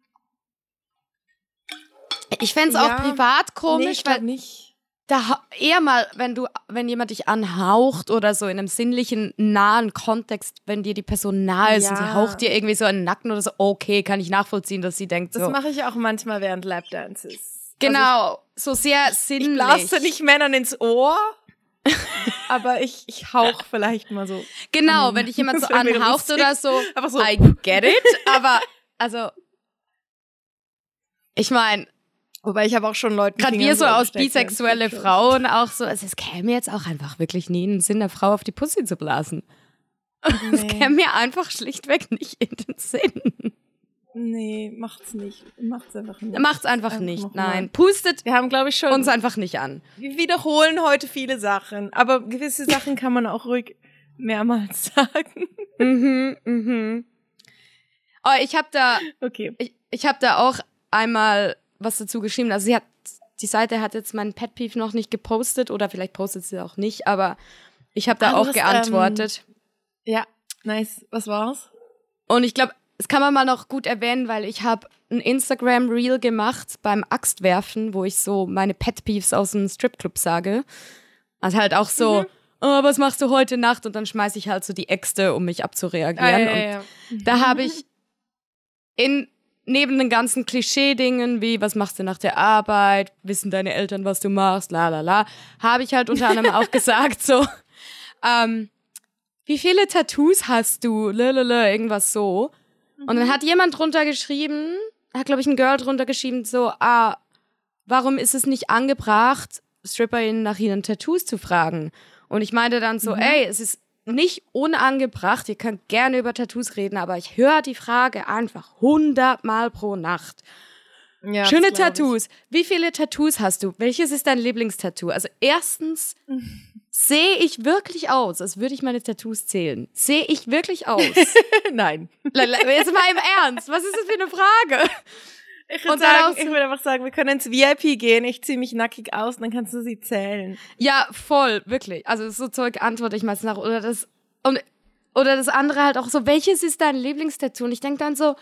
Ich fänd's auch Ja. privat nee, komisch, ich glaub weil nicht. Da eher mal, wenn du, wenn jemand dich anhaucht oder so in einem sinnlichen, nahen Kontext, wenn dir die Person nahe ist und sie Ja. haucht dir irgendwie so in den Nacken oder so, okay, kann ich nachvollziehen, dass sie denkt Das so. mache ich auch manchmal während Lapdances. Genau, so sehr Also ich, sinnlich. ich blase nicht Männern ins Ohr, <laughs> aber ich, ich hauch vielleicht mal so. Genau, wenn dich jemand so <laughs> Das anhaucht oder so, <laughs> so. I get it, aber also ich meine, Wobei ich habe auch schon Leuten. gerade wir so aus bisexuelle Frauen auch so, also es käme jetzt auch einfach wirklich nie in den Sinn, der Frau auf die Pussy zu blasen. <laughs> Es Nee, käme mir einfach schlichtweg nicht in den Sinn. nee, macht's nicht. Macht's einfach nicht. Macht's einfach Einfach nicht, nein. Pustet Wir haben, glaube ich, schon. uns einfach nicht an. wir wiederholen heute viele Sachen, aber gewisse Sachen kann man auch ruhig mehrmals <laughs> sagen. Mhm, mhm. Oh, ich habe da Okay. ich, ich habe da auch einmal was dazu geschrieben. Also sie hat, die Seite hat jetzt meinen Pet Peeve noch nicht gepostet oder vielleicht postet sie auch nicht, aber ich habe da Ah, du auch geantwortet. Ja, nice. Was war's? Und ich glaube, das kann man mal noch gut erwähnen, weil ich habe ein Instagram Reel gemacht beim Axtwerfen, wo ich so meine Pet Peeves aus dem Stripclub sage. Also halt auch so, Mhm. oh, was machst du heute Nacht? Und dann schmeiße ich halt so die Äxte, um mich abzureagieren. und ja. da habe ich in neben den ganzen Klischee-Dingen wie was machst du nach der Arbeit, wissen deine Eltern, was du machst, la la la, habe ich halt unter anderem auch <laughs> gesagt so, ähm, wie viele Tattoos hast du, Lalala, irgendwas so. Und dann hat jemand drunter geschrieben, hat glaube ich ein Girl drunter geschrieben so, ah, warum ist es nicht angebracht, StripperInnen nach ihren Tattoos zu fragen? Und ich meinte dann so, ey, es ist nicht unangebracht, ihr könnt gerne über Tattoos reden, aber ich höre die Frage einfach hundertmal pro Nacht. Ja, Schöne ich. Tattoos. Wie viele Tattoos hast du? Welches ist dein Lieblingstattoo? Also erstens <laughs> sehe ich wirklich aus, als würde ich meine Tattoos zählen. Sehe ich wirklich aus? <laughs> Nein. Jetzt mal im Ernst, was ist das für eine Frage? Ich würde sagen, ich würde einfach sagen, wir können ins VIP gehen. Ich ziehe mich nackig aus und dann kannst du sie zählen. Ja, voll, wirklich. Also so Zeug antworte ich meistens nach. Oder das, und, oder das andere halt auch so, welches ist dein Lieblingstattoo? Und ich denke dann so,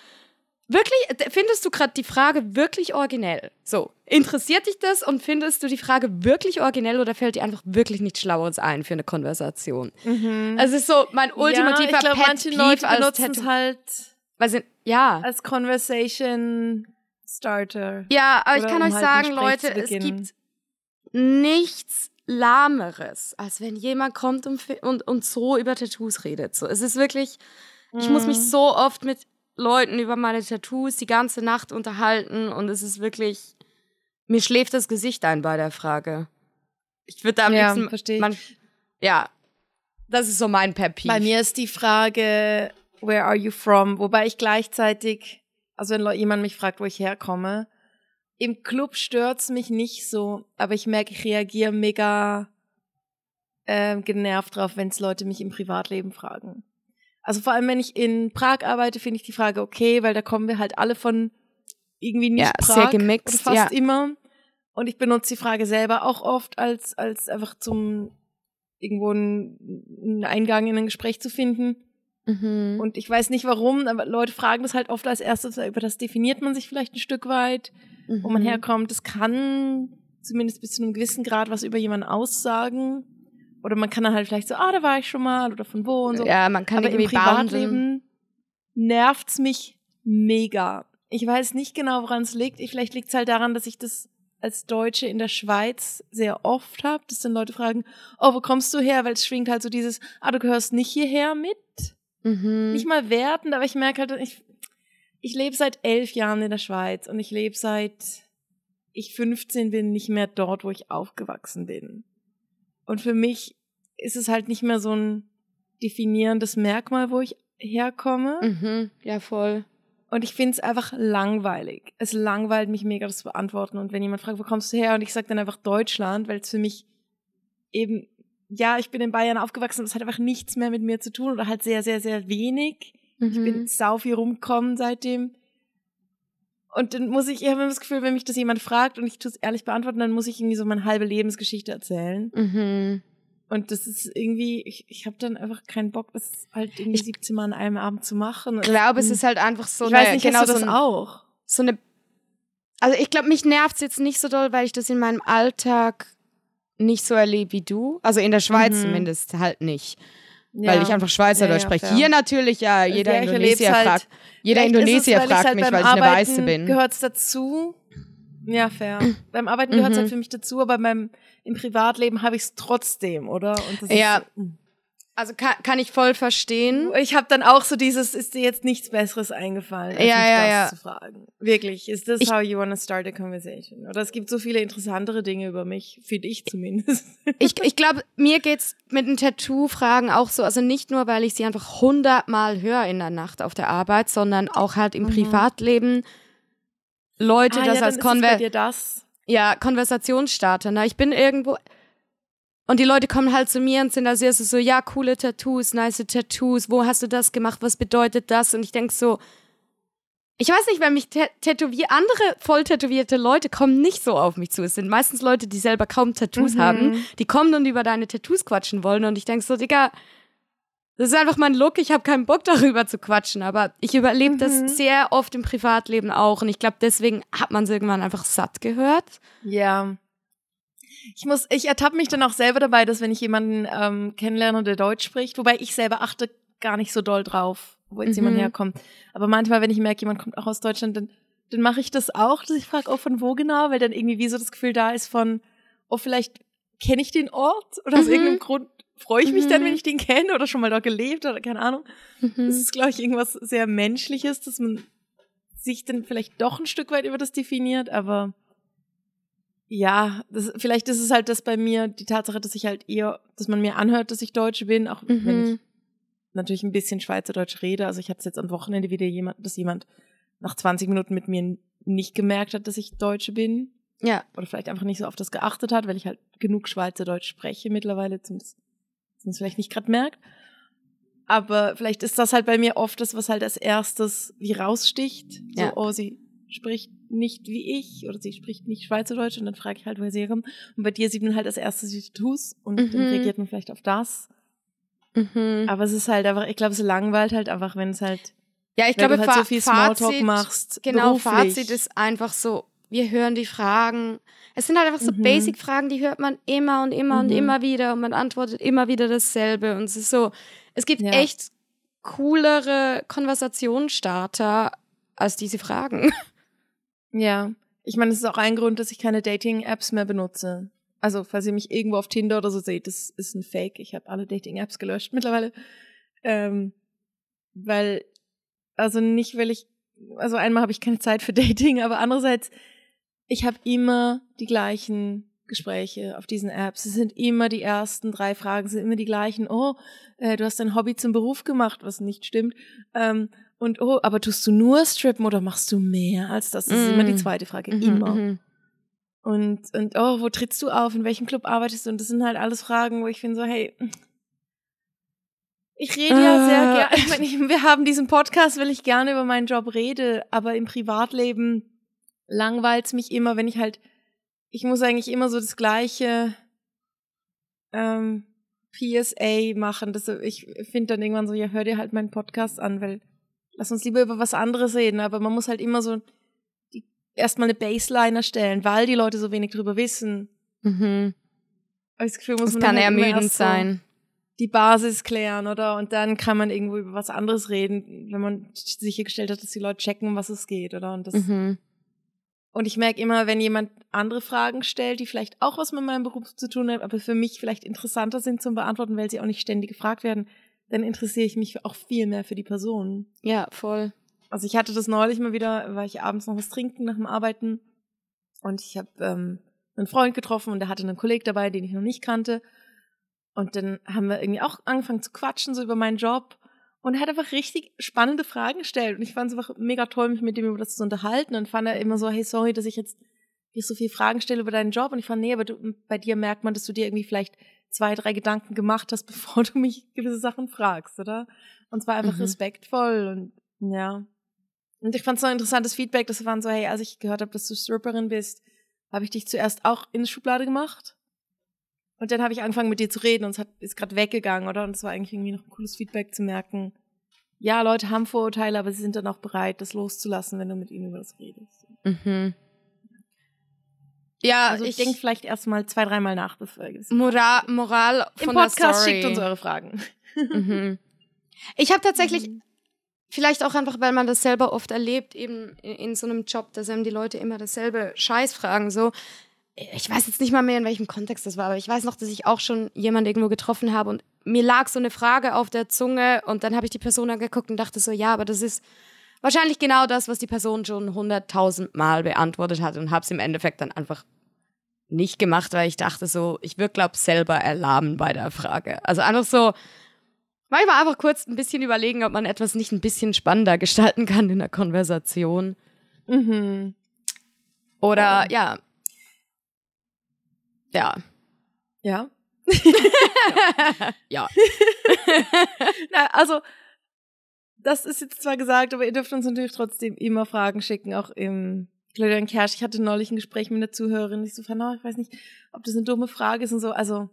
wirklich, findest du gerade die Frage wirklich originell? So, interessiert dich das und findest du die Frage wirklich originell oder fällt dir einfach wirklich nichts Schlaueres ein für eine Konversation? Also es ist so mein ultimativer ja, ich glaube, Pet manche Leute benutzen es halt Weil sie, ja. als Conversation Starter. Ja, aber ich Oder kann um euch halt sagen, Leute, es gibt nichts lahmeres, als wenn jemand kommt und, und, und so über Tattoos redet. So, es ist wirklich, ich muss Mhm. mich so oft mit Leuten über meine Tattoos die ganze Nacht unterhalten und es ist wirklich, mir schläft das Gesicht ein bei der Frage. Ich würde da am Ja, liebsten, verstehe ich. man, ja, das ist so mein Peeve. Bei mir ist die Frage, where are you from? Wobei ich gleichzeitig, also wenn jemand mich fragt, wo ich herkomme, im Club stört's mich nicht so, aber ich merke, ich reagiere mega ähm, genervt drauf, wenn es Leute mich im Privatleben fragen. Also vor allem, wenn ich in Prag arbeite, finde ich die Frage okay, weil da kommen wir halt alle von irgendwie nicht Ja, Prag sehr gemixt, fast ja. immer. Und ich benutze die Frage selber auch oft als, als einfach zum irgendwo einen Eingang in ein Gespräch zu finden. Mhm. Und ich weiß nicht warum, aber Leute fragen das halt oft als erstes, über das definiert man sich vielleicht ein Stück weit, wo man Mhm. herkommt. Das kann zumindest bis zu einem gewissen Grad was über jemanden aussagen. Oder man kann dann halt vielleicht so, ah, da war ich schon mal oder von wo und so. Ja, man kann aber im irgendwie bounden. Privatleben nervt's mich mega. Ich weiß nicht genau, woran es liegt. Ich- Vielleicht liegt es halt daran, dass ich das als Deutsche in der Schweiz sehr oft habe, dass dann Leute fragen, oh, wo kommst du her? Weil es schwingt halt so dieses, ah, du gehörst nicht hierher mit Mhm. nicht mal wertend, aber ich merke halt, ich, ich lebe seit elf Jahren in der Schweiz und ich lebe seit ich 15 bin nicht mehr dort, wo ich aufgewachsen bin. Und für mich ist es halt nicht mehr so ein definierendes Merkmal, wo ich herkomme. Mhm. Ja, voll. Und ich finde es einfach langweilig. Es langweilt mich mega, das zu beantworten. Und wenn jemand fragt, wo kommst du her? Und ich sage dann einfach Deutschland, weil es für mich eben, ja, ich bin in Bayern aufgewachsen, das hat einfach nichts mehr mit mir zu tun oder halt sehr, sehr, sehr wenig. Ich bin Mhm. sau viel rumgekommen seitdem. Und dann muss ich, ich habe immer das Gefühl, wenn mich das jemand fragt und ich tue es ehrlich beantworten, dann muss ich irgendwie so meine halbe Lebensgeschichte erzählen. Mhm. Und das ist irgendwie, ich, ich habe dann einfach keinen Bock, das halt irgendwie Ich- 17 Mal an einem Abend zu machen. Ich glaube, es ist halt einfach so ich eine, weiß nicht, genau hast du so das ein, auch? so eine. Also ich glaube, mich nervt's jetzt nicht so doll, weil ich das in meinem Alltag nicht so erlebe wie du. Also in der Schweiz Mhm. zumindest halt nicht. Ja. Weil ich einfach Schweizerdeutsch Ja, ja, spreche. Hier natürlich ja, jeder Ja, ich Indonesier halt- fragt. Jeder es, Indonesier fragt halt mich, weil ich eine Arbeiten Weiße bin. Gehört's dazu? Ja, fair. beim Arbeiten gehört's Mhm. halt für mich dazu, aber beim im Privatleben habe ich's trotzdem, oder? Und das Ja. Ist, hm. Also kann, kann ich voll verstehen. ich habe dann auch so dieses, ist dir jetzt nichts Besseres eingefallen, als Ja, mich ja, das ja. zu fragen. Wirklich, is this Ich- how you wanna start a conversation? Oder es gibt so viele interessantere Dinge über mich, finde ich zumindest. <laughs> Ich, ich glaube, mir geht's mit den Tattoo-Fragen auch so. Also nicht nur, weil ich sie einfach hundertmal höre in der Nacht auf der Arbeit, sondern auch halt im Mhm. Privatleben. Leute, Ah, das ja, als ist Konver das. ja, Konversationsstarter. Ne? Ich bin irgendwo. Und die Leute kommen halt zu mir und sind als erstes so, ja, coole Tattoos, nice Tattoos, wo hast du das gemacht, was bedeutet das? Und ich denk so, ich weiß nicht, wenn mich tä- tätowier, andere voll tätowierte Leute kommen nicht so auf mich zu. Es sind meistens Leute, die selber kaum Tattoos Mhm. haben, die kommen und über deine Tattoos quatschen wollen. Und ich denk so, Digga, das ist einfach mein Look, ich habe keinen Bock darüber zu quatschen. Aber ich überlebe Mhm. das sehr oft im Privatleben auch. Und ich glaube, deswegen hat man es irgendwann einfach satt gehört. Ja. Ich muss, ich ertappe mich dann auch selber dabei, dass wenn ich jemanden ähm, kennenlerne, der Deutsch spricht, wobei ich selber achte gar nicht so doll drauf, wo jetzt Mhm. jemand herkommt. Aber manchmal, wenn ich merke, jemand kommt auch aus Deutschland, dann, dann mache ich das auch, dass ich frage, oh, von wo genau, weil dann irgendwie wie so das Gefühl da ist von, oh, vielleicht kenne ich den Ort oder aus Mhm. irgendeinem Grund freue ich mich dann, Mhm. wenn ich den kenne oder schon mal dort gelebt oder keine Ahnung. Mhm. Das ist, glaube ich, irgendwas sehr Menschliches, dass man sich dann vielleicht doch ein Stück weit über das definiert, aber ja, das, vielleicht ist es halt das bei mir, die Tatsache, dass ich halt eher, dass man mir anhört, dass ich Deutsche bin, auch wenn ich Mhm. natürlich ein bisschen Schweizerdeutsch rede. Also ich hatte jetzt am Wochenende wieder jemand, dass jemand nach 20 Minuten mit mir nicht gemerkt hat, dass ich Deutsche bin. Ja. Oder vielleicht einfach nicht so auf das geachtet hat, weil ich halt genug Schweizerdeutsch spreche mittlerweile, zumindest, sonst vielleicht nicht gerade merkt. Aber vielleicht ist das halt bei mir oft das, was halt als erstes wie raussticht. So, Ja. oh, sie spricht nicht wie ich oder sie spricht nicht Schweizerdeutsch und dann frage ich halt, woher sie herkommt. Und bei dir sieht man halt als erstes die Tattoos und Mhm. dann reagiert man vielleicht auf das. Mhm. Aber es ist halt einfach, ich glaube, es langweilt halt einfach, wenn es halt, Ja, ich glaube, halt so viel Smalltalk Fazit, machst. Genau, beruflich. Fazit ist einfach so, wir hören die Fragen. Es sind halt einfach so Mhm. Basic-Fragen, die hört man immer und immer und Mhm. immer wieder und man antwortet immer wieder dasselbe. Und es ist so, es gibt Ja. echt coolere Konversationsstarter als diese Fragen. <laughs> Ja, ich meine, das ist auch ein Grund, dass ich keine Dating-Apps mehr benutze. Also, falls ihr mich irgendwo auf Tinder oder so seht, das ist ein Fake. Ich habe alle Dating-Apps gelöscht mittlerweile. Ähm, weil, also nicht, weil ich, also einmal habe ich keine Zeit für <laughs> Dating, aber andererseits, ich habe immer die gleichen Gespräche auf diesen Apps. Es sind immer die ersten drei Fragen, sind immer die gleichen. Oh, äh, du hast dein Hobby zum Beruf gemacht, was nicht stimmt. Ähm, und oh, aber tust du nur Strippen oder machst du mehr als das? Das ist immer die Mm. zweite Frage. Mhm, immer. mhm. Und, und oh, wo trittst du auf? In welchem Club arbeitest du? Und das sind halt alles Fragen, wo ich finde so, hey, ich rede ja sehr Ah. gerne. <laughs> Ich meine, ich- wir haben diesen Podcast, weil ich gerne über meinen Job rede, aber im Privatleben langweilt's mich immer, wenn ich halt, ich muss eigentlich immer so das gleiche ähm, PSA machen. Das, ich finde dann irgendwann so, ja, hör dir halt meinen Podcast an, weil lass uns lieber über was anderes reden. Aber man muss halt immer so die, erstmal eine Baseline erstellen, weil die Leute so wenig drüber wissen. Mhm. Ich das Gefühl, muss Das man kann halt ermüdend sein. Die Basis klären, oder? Und dann kann man irgendwo über was anderes reden, wenn man sichergestellt hat, dass die Leute checken, um was es geht, oder? Und das, Mhm. und ich merke immer, wenn jemand andere Fragen stellt, die vielleicht auch was mit meinem Beruf zu tun haben, aber für mich vielleicht interessanter sind zum Beantworten, weil sie auch nicht ständig gefragt werden, dann interessiere ich mich auch viel mehr für die Person. Ja, voll. Also ich hatte das neulich mal wieder, war ich abends noch was trinken nach dem Arbeiten und ich habe ähm, einen Freund getroffen und der hatte einen Kollegen dabei, den ich noch nicht kannte. Und dann haben wir irgendwie auch angefangen zu quatschen, so über meinen Job. Und er hat einfach richtig spannende Fragen gestellt. Und ich fand es einfach mega toll, mich mit dem über das zu unterhalten. Und fand er immer so, hey, sorry, dass ich jetzt dir so viele Fragen stelle über deinen Job. Und ich fand, nee, aber du, bei dir merkt man, dass du dir irgendwie vielleicht zwei, drei Gedanken gemacht hast, <laughs> bevor du mich gewisse Sachen fragst, oder? Und zwar einfach Mhm. respektvoll und ja. Und ich fand es so ein interessantes Feedback, das waren so, hey, als ich gehört habe, dass du Stripperin bist, habe ich dich zuerst auch in die Schublade gemacht. Und dann habe ich angefangen mit dir zu reden und es hat, ist gerade weggegangen, oder? Und es war eigentlich irgendwie noch ein cooles Feedback zu merken. Ja, Leute haben Vorurteile, aber sie sind dann auch bereit, das loszulassen, wenn du mit ihnen über das redest. Mhm. Ja, Also ich denke vielleicht erst mal zwei, dreimal nach, bevor ihr Moral, Moral Im von Podcast der Story. schickt uns eure Fragen. Mhm. <laughs> Ich habe tatsächlich, vielleicht auch einfach, weil man das selber oft erlebt, eben in, in so einem Job, dass einem die Leute immer dasselbe Scheiß fragen. So, ich weiß jetzt nicht mal mehr, in welchem Kontext das war, aber ich weiß noch, dass ich auch schon jemanden irgendwo getroffen habe und mir lag so eine Frage auf der Zunge und dann habe ich die Person angeguckt und dachte so, ja, aber das ist wahrscheinlich genau das, was die Person schon hunderttausend Mal beantwortet hat und habe es im Endeffekt dann einfach nicht gemacht, weil ich dachte so, ich würde, glaube selber erlahmen bei der Frage. Also einfach so, manchmal einfach kurz ein bisschen überlegen, ob man etwas nicht ein bisschen spannender gestalten kann in der Konversation. Mhm. Oder ja. Ja. Ja. Ja. <laughs> <laughs> <laughs> Na, also, das ist jetzt zwar gesagt, aber ihr dürft uns natürlich trotzdem immer Fragen schicken, auch im Florian Kersch. Ich hatte neulich ein Gespräch mit einer Zuhörerin, ich so fand, oh, ich weiß nicht, ob das eine dumme Frage ist und so. Also,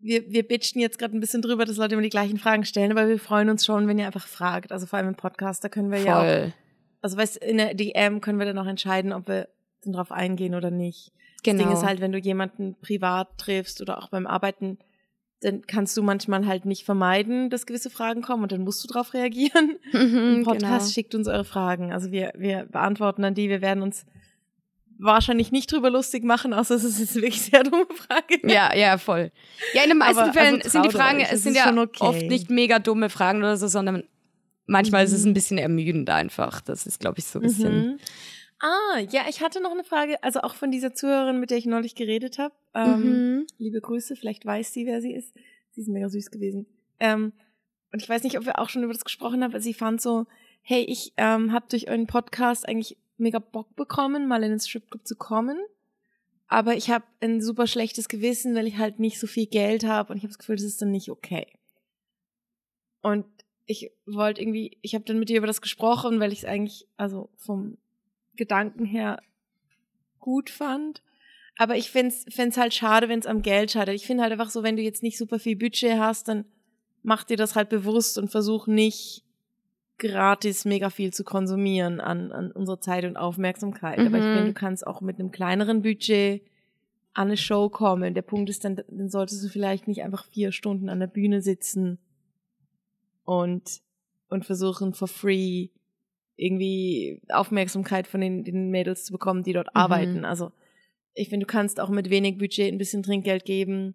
wir, wir bitchen jetzt gerade ein bisschen drüber, dass Leute immer die gleichen Fragen stellen, aber wir freuen uns schon, wenn ihr einfach fragt. Also vor allem im Podcast, da können wir ja auch, Voll. also weißt in der DM können wir dann auch entscheiden, ob wir drauf eingehen oder nicht. Das Genau. Ding ist halt, wenn du jemanden privat triffst oder auch beim Arbeiten, dann kannst du manchmal halt nicht vermeiden, dass gewisse Fragen kommen und dann musst du darauf reagieren. <laughs> Mhm, Im Podcast genau. schickt uns eure Fragen. Also wir, wir beantworten dann die. Wir werden uns wahrscheinlich nicht drüber lustig machen, außer es ist jetzt wirklich sehr dumme Frage. Ja, ja, voll. Ja, in den meisten Aber, Fällen also, sind die Fragen, euch, es sind ja okay. oft nicht mega dumme Fragen oder so, sondern manchmal ist es Mhm. ein bisschen ermüdend einfach. Das ist, glaube ich, so ein bisschen. Mhm. Ah, ja, ich hatte noch eine Frage, also auch von dieser Zuhörerin, mit der ich neulich geredet habe. Ähm, Mhm. Liebe Grüße, vielleicht weiß sie, wer sie ist. Sie ist mega süß gewesen. Ähm, und ich weiß nicht, ob wir auch schon über das gesprochen haben, aber sie fand so, hey, ich ähm, habe durch euren Podcast eigentlich mega Bock bekommen, mal in den Stripclub zu kommen. Aber ich habe ein super schlechtes Gewissen, weil ich halt nicht so viel Geld habe und ich habe das Gefühl, das ist dann nicht okay. Und ich wollte irgendwie, ich habe dann mit ihr über das gesprochen, weil ich es eigentlich, also vom Gedanken her gut fand. Aber ich finde es halt schade, wenn es am Geld schadet. Ich finde halt einfach so, wenn du jetzt nicht super viel Budget hast, dann mach dir das halt bewusst und versuch nicht gratis mega viel zu konsumieren an, an unserer Zeit und Aufmerksamkeit. Mhm. Aber ich finde, Mhm. du kannst auch mit einem kleineren Budget an eine Show kommen. Der Punkt ist dann, dann solltest du vielleicht nicht einfach vier Stunden an der Bühne sitzen und, und versuchen for free irgendwie Aufmerksamkeit von den, den Mädels zu bekommen, die dort Mhm. arbeiten. Also ich finde, du kannst auch mit wenig Budget ein bisschen Trinkgeld geben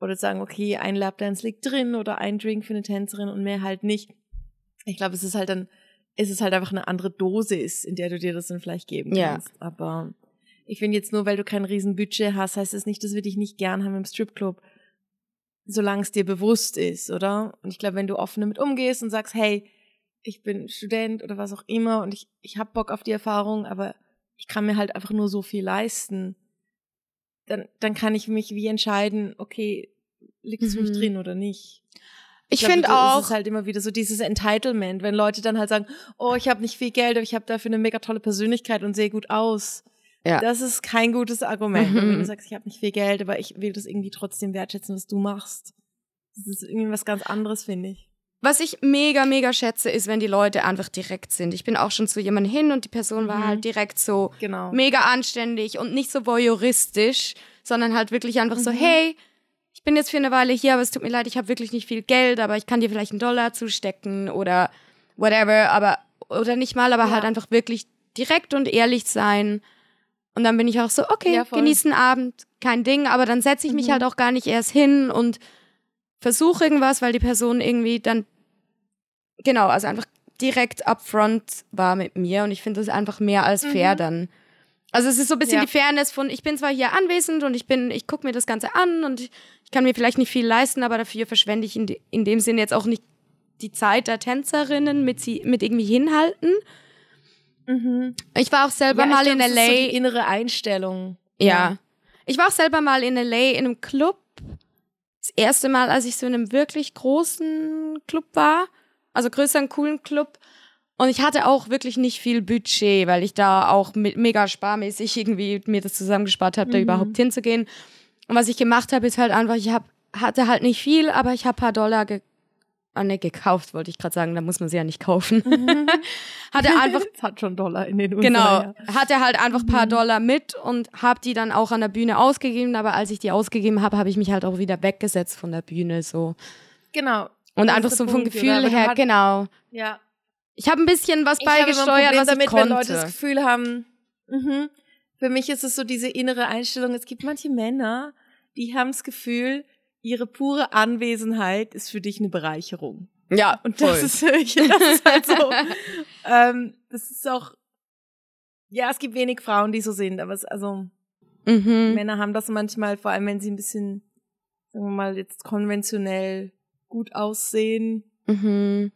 oder sagen, okay, ein Lapdance liegt drin oder ein Drink für eine Tänzerin und mehr halt nicht. Ich glaube, es ist halt dann, es ist halt einfach eine andere Dosis, in der du dir das dann vielleicht geben Ja. kannst. Aber ich finde jetzt nur, weil du kein riesen Budget hast, heißt es nicht, dass wir dich nicht gern haben im Stripclub, solange es dir bewusst ist, oder? Und ich glaube, wenn du offen damit umgehst und sagst, hey, ich bin Student oder was auch immer und ich, ich hab Bock auf die Erfahrung, aber ich kann mir halt einfach nur so viel leisten, dann, dann kann ich mich wie entscheiden, okay, liegt es für mich Mhm. drin oder nicht. Ich glaube, finde auch, ist halt immer wieder so dieses Entitlement, wenn Leute dann halt sagen, oh, ich habe nicht viel Geld, aber ich habe dafür eine mega tolle Persönlichkeit und sehe gut aus. Ja. Das ist kein gutes Argument. Mhm. Wenn du sagst, ich habe nicht viel Geld, aber ich will das irgendwie trotzdem wertschätzen, was du machst. Das ist irgendwie was ganz anderes, finde ich. Was ich mega, mega schätze, ist, wenn die Leute einfach direkt sind. Ich bin auch schon zu jemandem hin und die Person war Mhm. halt direkt so Genau. mega anständig und nicht so voyeuristisch, sondern halt wirklich einfach so, Mhm. hey, ich bin jetzt für eine Weile hier, aber es tut mir leid, ich habe wirklich nicht viel Geld, aber ich kann dir vielleicht einen Dollar zustecken oder whatever, aber oder nicht mal, aber Ja. halt einfach wirklich direkt und ehrlich sein. Und dann bin ich auch so, okay, Ja, voll. genieß den Abend, kein Ding, aber dann setze ich mich Mhm. halt auch gar nicht erst hin und versuche irgendwas, weil die Person irgendwie dann genau, also einfach direkt upfront war mit mir und ich finde das einfach mehr als fair Mhm. dann. Also es ist so ein bisschen Ja. die Fairness von, ich bin zwar hier anwesend und ich bin, ich gucke mir das Ganze an und ich, ich kann mir vielleicht nicht viel leisten, aber dafür verschwende ich in, de, in dem Sinne jetzt auch nicht die Zeit der Tänzerinnen mit sie mit irgendwie hinhalten. Mhm. Ich war auch selber Ja, mal glaub, in das ist LA. So die innere Einstellung. Ja. Ich war auch selber mal in LA in einem Club. Das erste Mal, als ich so in einem wirklich großen Club war. Also größeren, coolen Club. Und ich hatte auch wirklich nicht viel Budget, weil ich da auch mit mega sparmäßig <laughs> irgendwie mir das zusammengespart habe, da Mhm. überhaupt hinzugehen. Und was ich gemacht habe, ist halt einfach, ich hab, hatte halt nicht viel, aber ich habe paar Dollar ge ah, ne, gekauft, wollte ich gerade sagen, da muss man sie ja nicht kaufen. <laughs> hatte einfach <laughs> Es hat schon Dollar in den USA. Genau, Ja. hatte halt einfach ein paar Mhm. Dollar mit und habe die dann auch an der Bühne ausgegeben, aber als ich die ausgegeben habe, habe ich mich halt auch wieder weggesetzt von der Bühne so. Genau. Und Das einfach so vom Punkt, Gefühl oder? Her, genau. Ja. Ich habe ein bisschen was Ich beigesteuert, was damit, ich wenn konnte. Leute das Gefühl haben, mhm. für mich ist es so diese innere Einstellung, es gibt manche Männer, die haben das Gefühl, ihre pure Anwesenheit ist für dich eine Bereicherung. ja, Und voll. das ist, <laughs> das ist halt so. <laughs> ähm, das ist auch, ja, es gibt wenig Frauen, die so sind, aber es, also, mhm. Männer haben das manchmal, vor allem wenn sie ein bisschen, sagen wir mal, jetzt konventionell gut aussehen, Mhm.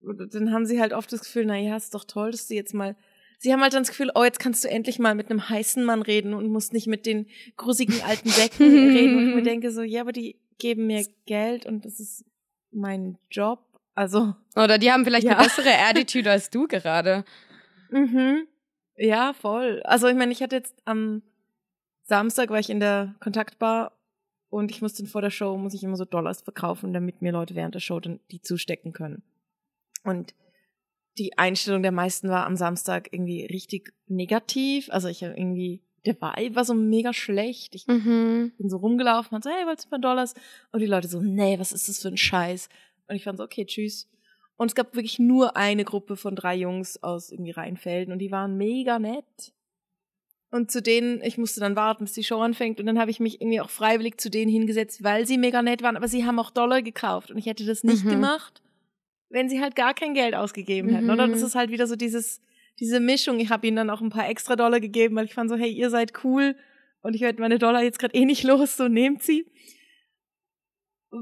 dann haben sie halt oft das Gefühl, na ja, ist doch toll, dass du jetzt mal. Sie haben halt dann das Gefühl, oh, jetzt kannst du endlich mal mit einem heißen Mann reden und musst nicht mit den grusigen alten Säcken <laughs> reden. Und ich mir denke so, ja, aber die geben mir Geld und das ist mein Job. Also, Oder die haben vielleicht Ja. eine bessere Attitude als du gerade. mhm. ja, voll. Also, ich meine, ich hatte jetzt am Samstag war ich in der Kontaktbar und ich musste vor der Show, muss ich immer so Dollars verkaufen, damit mir Leute während der Show dann die zustecken können. Und die Einstellung der meisten war am Samstag irgendwie richtig negativ. Also ich habe irgendwie, der Vibe war so mega schlecht. Ich Mhm. bin so rumgelaufen und so, hey, wolltest du ein paar Dollars? Und die Leute so, nee, was ist das für ein Scheiß? Und ich fand so, okay, tschüss. Und es gab wirklich nur eine Gruppe von drei Jungs aus irgendwie Rheinfelden und die waren mega nett. Und zu denen, ich musste dann warten, bis die Show anfängt. Und dann habe ich mich irgendwie auch freiwillig zu denen hingesetzt, weil sie mega nett waren. Aber sie haben auch Dollar gekauft. Und ich hätte das nicht Mhm. gemacht, wenn sie halt gar kein Geld ausgegeben hätten. Mhm. Oder das ist halt wieder so dieses, diese Mischung. Ich habe ihnen dann auch ein paar extra Dollar gegeben, weil ich fand so, hey, ihr seid cool. Und ich werde meine Dollar jetzt gerade eh nicht los, so nehmt sie.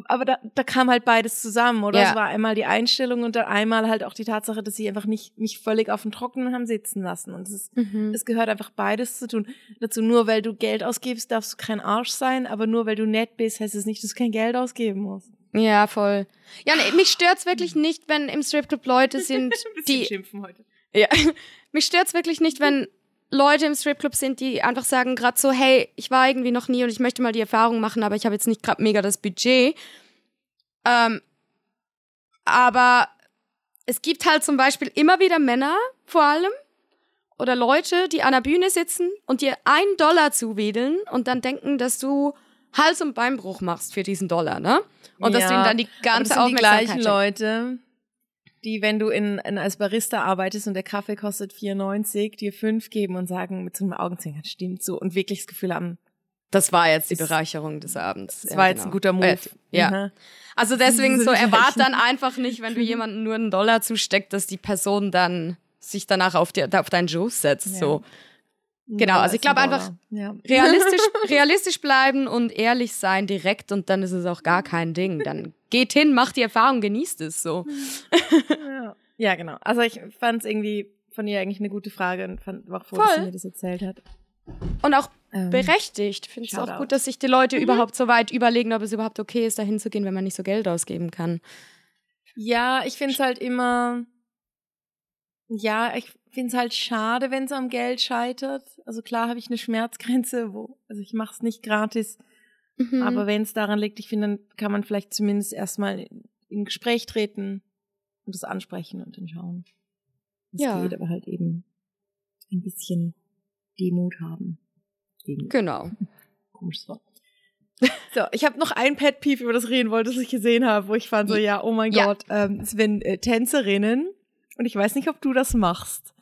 Aber da, da kam halt beides zusammen, oder? Ja. Es war einmal die Einstellung und dann einmal halt auch die Tatsache, dass sie einfach nicht mich völlig auf dem Trockenen haben sitzen lassen. Und es ist Mhm. es gehört einfach beides zu tun. Dazu, nur weil du Geld ausgibst, darfst du kein Arsch sein, aber nur weil du nett bist, heißt es nicht, dass du kein Geld ausgeben musst. Ja, voll. Ja, nee, mich stört's <laughs> wirklich nicht, wenn im Stripclub Leute <laughs> sind, die schimpfen heute. Ja, <laughs> mich stört's wirklich nicht, wenn Leute im Stripclub sind, die einfach sagen gerade so, hey, ich war irgendwie noch nie und ich möchte mal die Erfahrung machen, aber ich habe jetzt nicht gerade mega das Budget. Ähm, aber es gibt halt zum Beispiel immer wieder Männer, vor allem, oder Leute, die an der Bühne sitzen und dir einen Dollar zuwedeln und dann denken, dass du Hals- und Beinbruch machst für diesen Dollar, ne? Und dass du ihm dann die Und ganze das sind die Aufmerksamkeit gleichen Leute, die, wenn du in, in als Barista arbeitest und der Kaffee kostet 4,90, dir fünf geben und sagen mit so einem Augenzwinkern, stimmt so und wirklich das Gefühl haben, Das war jetzt die Bereicherung des Abends. das Ja, war jetzt genau. ein guter Move. Ja. Mhm. Also deswegen so, die erwart dann einfach nicht, wenn du jemandem nur einen Dollar zusteckt, dass die Person dann sich danach auf, dir, auf deinen Joe setzt. Ja. So. Genau, also ich glaube einfach-. Ja. <laughs> Realistisch, realistisch bleiben und ehrlich sein, direkt und dann ist es auch gar kein Ding. Dann geht hin, macht die Erfahrung, genießt es so. Ja. ja, genau. Also ich fand es irgendwie von ihr eigentlich eine gute Frage und fand, auch froh, dass Voll. sie mir das erzählt hat. Und auch Ähm, berechtigt. Finde ich auch gut, dass sich die Leute überhaupt so weit überlegen, ob es überhaupt okay ist, da hinzugehen, wenn man nicht so Geld ausgeben kann. Ja, ich finde es halt immer. Ja, ich finde es halt schade, wenn es am Geld scheitert. Also klar habe ich eine Schmerzgrenze, wo, also ich mache es nicht gratis. Mhm. Aber wenn es daran liegt, ich finde, dann kann man vielleicht zumindest erstmal in, in Gespräch treten und das ansprechen und dann schauen. Es Ja. geht, aber halt eben ein bisschen Demut haben. Demut. Genau. <laughs> Komisches Wort. So, ich habe noch ein Pet Peeve, über das reden wollte, das ich gesehen habe, wo ich fand so, ja, oh mein Ja. Gott, ähm, wenn äh, Tänzerinnen, und ich weiß nicht, ob du das machst,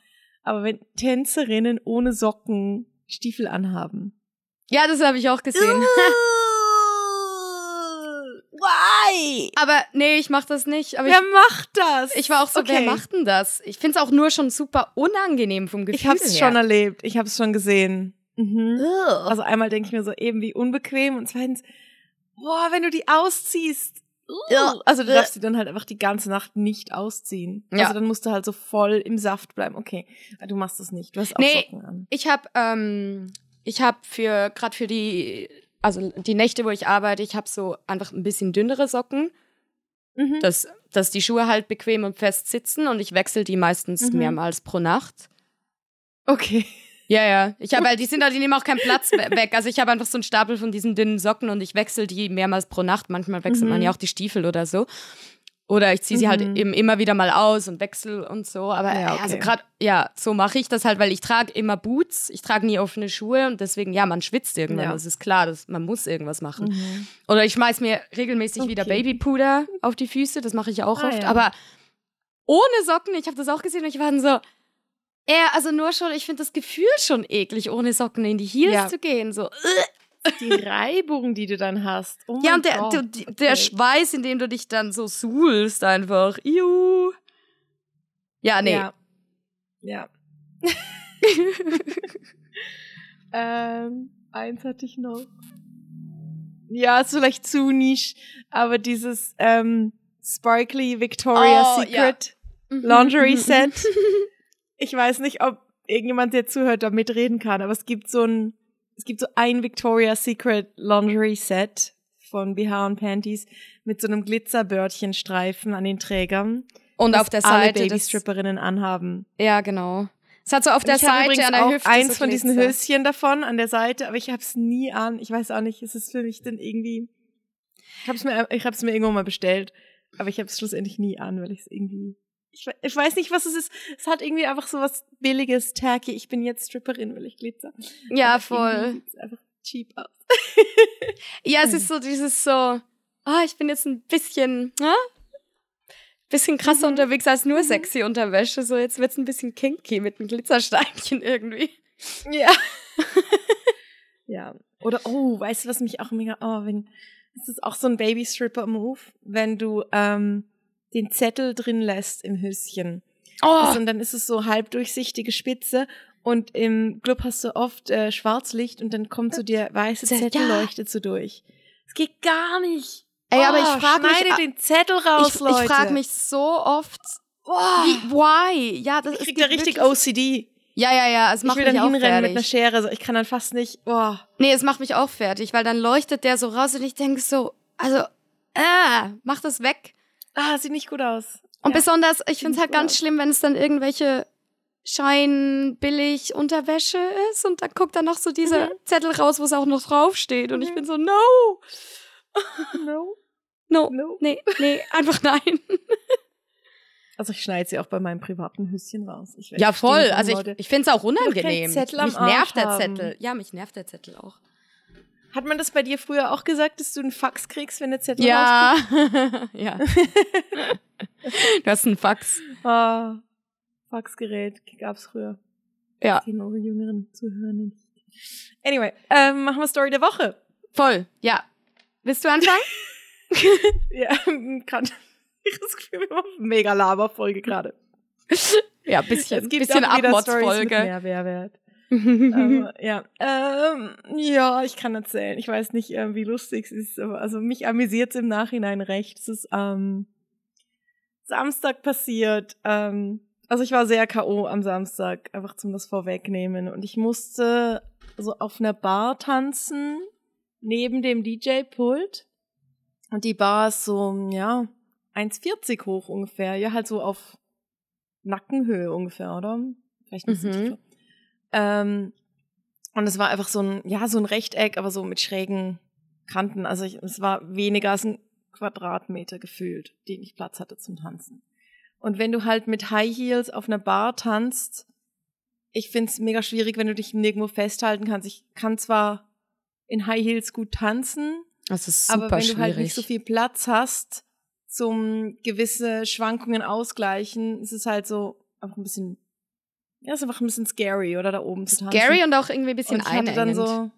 aber wenn Tänzerinnen ohne Socken Stiefel anhaben. Ja, das habe ich auch gesehen. Why? Aber nee, ich mach das nicht. Aber Wer macht das? ich, ich war auch so, wer Okay. macht denn das? Ich find's auch nur schon super unangenehm vom Gefühl Ich habe es her. schon erlebt, ich habe es schon gesehen. Mhm. Also einmal denke ich mir so eben wie unbequem und zweitens, boah, wenn du die ausziehst. Ja. Also du darfst die dann halt einfach die ganze Nacht nicht ausziehen. Ja. Also dann musst du halt so voll im Saft bleiben. Okay, du machst das nicht. Du hast auch Nee. Socken an. Ich habe ähm, ich habe für gerade für die also die Nächte, wo ich arbeite, ich habe so einfach ein bisschen dünnere Socken, Mhm. dass dass die Schuhe halt bequem und fest sitzen und ich wechsle die meistens Mhm. mehrmals pro Nacht. Okay. Ja, ja. Ich habe halt, die sind halt, die nehmen auch keinen Platz we- weg. Also ich habe einfach so einen Stapel von diesen dünnen Socken und ich wechsle die mehrmals pro Nacht. Manchmal wechselt man Mhm. ja auch die Stiefel oder so. Oder ich ziehe sie halt Mhm. eben immer wieder mal aus und wechsle und so. Aber Ja, ja, okay. also gerade, ja, so mache ich das halt, weil ich trage immer Boots, ich trage nie offene Schuhe und deswegen, ja, man schwitzt irgendwann. Ja. Das ist klar, dass man muss irgendwas machen. Mhm. Oder ich schmeiß mir regelmäßig wieder Okay. Babypuder auf die Füße, das mache ich auch Ah, oft. ja. Aber ohne Socken, ich habe das auch gesehen und ich war dann so, ja, also nur schon, ich finde das Gefühl schon eklig, ohne Socken in die Heels Ja. zu gehen. So. Die Reibung, die du dann hast. Oh Ja, und der, der, der- Okay. Schweiß, in dem du dich dann so suhlst, einfach. Iu. Ja, nee. Ja. ja. <laughs> ähm, eins hatte ich noch. Ja, ist vielleicht zu niche, aber dieses ähm, Sparkly Victoria's Oh, Secret Mhm. Lingerie Set. <laughs> Ich weiß nicht, ob irgendjemand, der zuhört, da mitreden kann, aber es gibt so ein, es gibt so ein Victoria's Secret Lingerie Set von BH und Panties mit so einem Glitzerbördchenstreifen an den Trägern. Und auf der alle Seite. Das, Babystripperinnen anhaben. ja, genau. Es hat so auf der ich Seite an der auch Hüfte. eins so von diesen. Höschen davon an der Seite, aber ich habe es nie an. Ich weiß auch nicht, es ist für mich dann irgendwie. Ich habe es mir, ich habe es mir irgendwann mal bestellt, aber ich habe es schlussendlich nie an, weil ich es irgendwie. Ich, ich weiß nicht, was es ist. Es hat irgendwie einfach so was billiges, tacky. Ich bin jetzt Stripperin, weil ich Glitzer. Ja, Aber voll. sieht's einfach cheap aus. <laughs> Ja, es ist so dieses so, ah, ich bin jetzt ein bisschen, ne? Bisschen krasser Mhm. unterwegs als nur sexy Unterwäsche. So, jetzt wird's ein bisschen kinky mit einem Glitzersteinchen irgendwie. Ja. <laughs> ja. Oder, oh, weißt du, was mich auch mega, oh, wenn, das ist auch so ein Baby-Stripper-Move, wenn du ähm, den Zettel drin lässt im Höschen. Oh, Also, und dann ist es so halbdurchsichtige Spitze und im Club hast du oft äh, Schwarzlicht und dann kommt so der weiße Ja. Zettel leuchtet so durch. Es geht gar nicht. Ey, aber Oh, ich frag mich- Schneide den Zettel raus, ich, Leute. ich frage mich so oft, oh, wie, why? Ja, das ich krieg da richtig OCD. Ja, ja, ja, es Ich macht will mich dann auch hinrennen mit einer fertig. Schere. So. Ich kann dann fast nicht. Oh. Nee, es macht mich auch fertig, weil dann leuchtet der so raus und ich denke so, also, äh, mach das weg. Ah, sieht nicht gut aus. Und Ja. besonders, ich finde es halt ganz aus. schlimm, wenn es dann irgendwelche Schein billig Unterwäsche ist und dann guckt dann noch so dieser Mhm. Zettel raus, wo es auch noch draufsteht und ich bin so, no, No. no, No. nee, nee, einfach nein. Also ich schneide sie auch bei meinem privaten Höschen raus. Ja, voll. Also ich, ich finde es auch doch keinen unangenehm. Zettel am mich nervt der. Zettel. Ja, mich nervt der Zettel auch. Hat man das bei dir früher auch gesagt, dass du einen Fax kriegst, wenn der Zettel Ja. <laughs> ja. du hast einen Fax. rauskommt? Ah, Faxgerät gab's früher. Ja. Kennen unsere jüngeren Zuhörer nicht. Anyway, ähm, machen wir Story der Woche. Voll. Ja. Willst du anfangen? <laughs> <laughs> Ja, gerade ich das Gefühl, wir haben eine mega Laberfolge gerade. ja, bisschen, Es gibt bisschen Abmodsfolge. Mehrwert. Aber, <laughs> ja, ähm, ja, ich kann erzählen. Ich weiß nicht, ähm, wie lustig es ist, aber also mich amüsiert es im Nachhinein recht. Es ist ähm, Samstag passiert. Ähm, also ich war sehr K.O. am Samstag, einfach zum das vorwegnehmen. Und ich musste so auf einer Bar tanzen, neben dem DJ-Pult. Und die Bar ist so, ja, 1,40 hoch ungefähr. Ja, halt so auf Nackenhöhe ungefähr, oder? Vielleicht ein bisschen Mhm. Ähm, und es war einfach so ein, ja, so ein Rechteck, aber so mit schrägen Kanten. Also ich, es war weniger als ein Quadratmeter gefühlt, den ich Platz hatte zum Tanzen. Und wenn du halt mit High Heels auf einer Bar tanzt, ich find's mega schwierig, wenn du dich nirgendwo festhalten kannst. Ich kann zwar in High Heels gut tanzen, Das ist super aber wenn schwierig. du halt nicht so viel Platz hast, zum gewisse Schwankungen ausgleichen, ist es halt so einfach ein bisschen, ja, ist einfach ein bisschen scary, oder da oben zu tanzen. Scary und auch irgendwie ein bisschen und ich hatte dann so,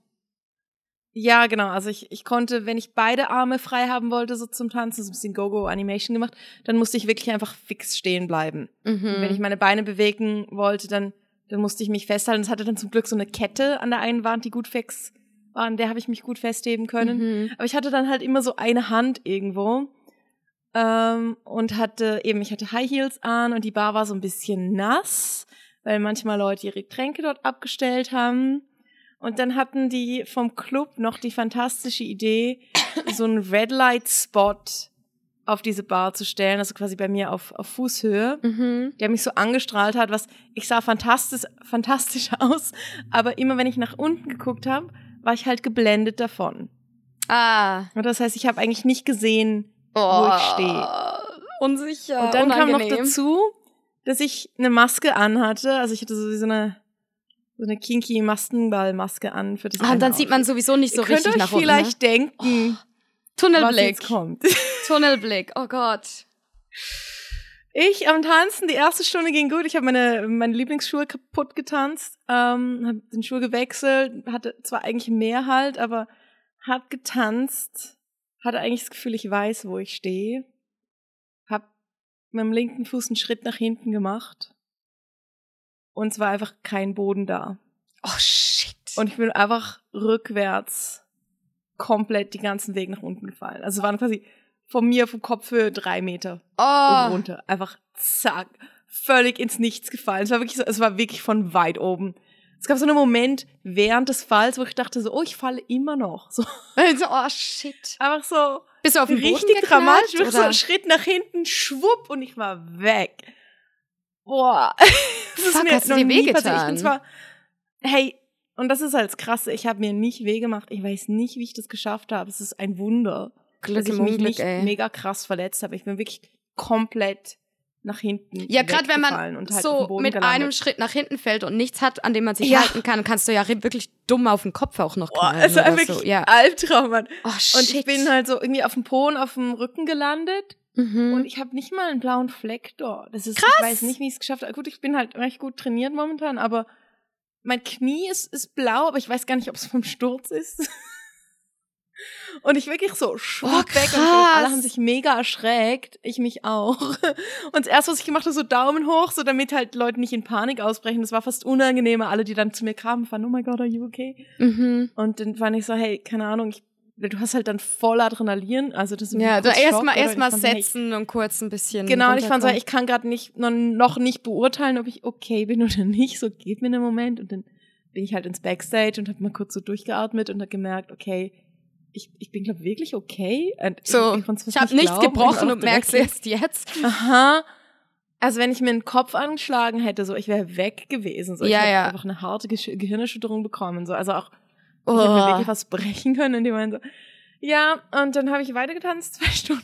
ja, genau, also ich, ich konnte, wenn ich beide Arme frei haben wollte, so zum Tanzen, so ein bisschen Go-Go-Animation gemacht, dann musste ich wirklich einfach fix stehen bleiben. Mhm. Wenn ich meine Beine bewegen wollte, dann, dann musste ich mich festhalten. Es hatte dann zum Glück so eine Kette an der einen Wand, die gut fix war, an der habe ich mich gut festheben können. Mhm. Aber ich hatte dann halt immer so eine Hand irgendwo. Ähm, und hatte eben, ich hatte High Heels an und die Bar war so ein bisschen nass, weil manchmal Leute ihre Getränke dort abgestellt haben. Und dann hatten die vom Club noch die fantastische Idee, so einen Red Light Spot auf diese Bar zu stellen, also quasi bei mir auf, auf Fußhöhe Mhm. der mich so angestrahlt hat, was ich sah fantastisch, fantastisch <laughs> aus, aber immer wenn ich nach unten geguckt habe, war ich halt geblendet davon. Ah. Und das heißt, ich habe eigentlich nicht gesehen, Oh, wo ich stehe. Unsicher. Und dann kam noch unangenehm. dazu, dass ich eine Maske anhatte, also ich hatte so wie so eine so eine kinky Maskenballmaske an für das Ah, dann sieht man Outfit. sowieso nicht so Ihr könnt richtig euch nach unten. vielleicht ne? denken, was Tunnelblick. jetzt kommt. <laughs> Tunnelblick. Oh Gott. Ich am Tanzen, die erste Stunde ging gut. Ich habe meine, meine Lieblingsschuhe kaputt getanzt, ähm, habe den Schuh gewechselt, hatte zwar eigentlich mehr halt, aber hab getanzt, hatte eigentlich das Gefühl, ich weiß, wo ich stehe. Mit dem linken Fuß einen Schritt nach hinten gemacht und es war einfach kein Boden da. Oh shit. Und ich bin einfach rückwärts komplett den ganzen Weg nach unten gefallen. Also es waren quasi von mir vom Kopfhöhe drei Meter oh. runter. Einfach zack, völlig ins Nichts gefallen. Es war wirklich so, es war wirklich von weit oben. Es gab so einen Moment während des Falls, wo ich dachte so, oh, ich falle immer noch. So Also, oh shit. einfach so Bist du auf den Boden richtig geknallt, dramatisch, wirklich so oder? ein Schritt nach hinten, schwupp und ich war weg. Boah, <laughs> das Fuck, hast du dir wehgetan? Ich bin zwar, hey, und das ist halt das Krasse, ich habe mir nicht weh gemacht. Ich weiß nicht, wie ich das geschafft habe. Es ist ein Wunder Glück dass ich mich Unglück, nicht ey. mega krass verletzt habe. Ich bin wirklich komplett nach hinten. Ja, gerade wenn man und halt so mit gelandet. einem Schritt nach hinten fällt und nichts hat, an dem man sich Ja. halten kann, kannst du ja wirklich dumm auf den Kopf auch noch Boah, knallen es war oder wirklich so. Ja. Albtraum, Mann. Oh shit. Und ich bin halt so irgendwie auf dem Po und auf dem Rücken gelandet mhm. und ich habe nicht mal einen blauen Fleck dort. Das ist, Krass. ich weiß nicht, wie ich es geschafft habe. Gut, ich bin halt recht gut trainiert momentan, aber mein Knie ist, ist blau, aber ich weiß gar nicht, ob es vom Sturz ist. <laughs> Und ich wirklich so schwupp Oh, weg und alle haben sich mega erschreckt. Ich mich auch. Und das erste, was ich gemacht habe, so Daumen hoch, so damit halt Leute nicht in Panik ausbrechen. Das war fast unangenehmer. Alle, die dann zu mir kamen, fanden, oh my God, are you okay? mhm. Und dann fand ich so, hey, keine Ahnung, ich, du hast halt dann voll Adrenalin. Also das ist Ja, da erstmal erstmal so, hey, setzen und kurz ein bisschen. Genau, und ich fand so, ich kann gerade nicht noch, noch nicht beurteilen, ob ich okay bin oder nicht. So geht mir einen Moment und dann bin ich halt ins Backstage und habe mal kurz so durchgeatmet und habe gemerkt, okay, ich, ich bin glaube wirklich okay. Und so, ich, ich, fast habe nicht nichts glauben. gebrochen Ich und auch merk's direkt erst jetzt. Aha. Also wenn ich mir den Kopf angeschlagen hätte, so ich wäre weg gewesen. So. Ich Ja, hätte ja. einfach eine harte Gesch- Gehirnerschütterung bekommen. So. Also auch, ich Oh. hätte mir wirklich was brechen können in dem Moment. So. Ja, und dann habe ich weitergetanzt, <laughs> zwei Stunden.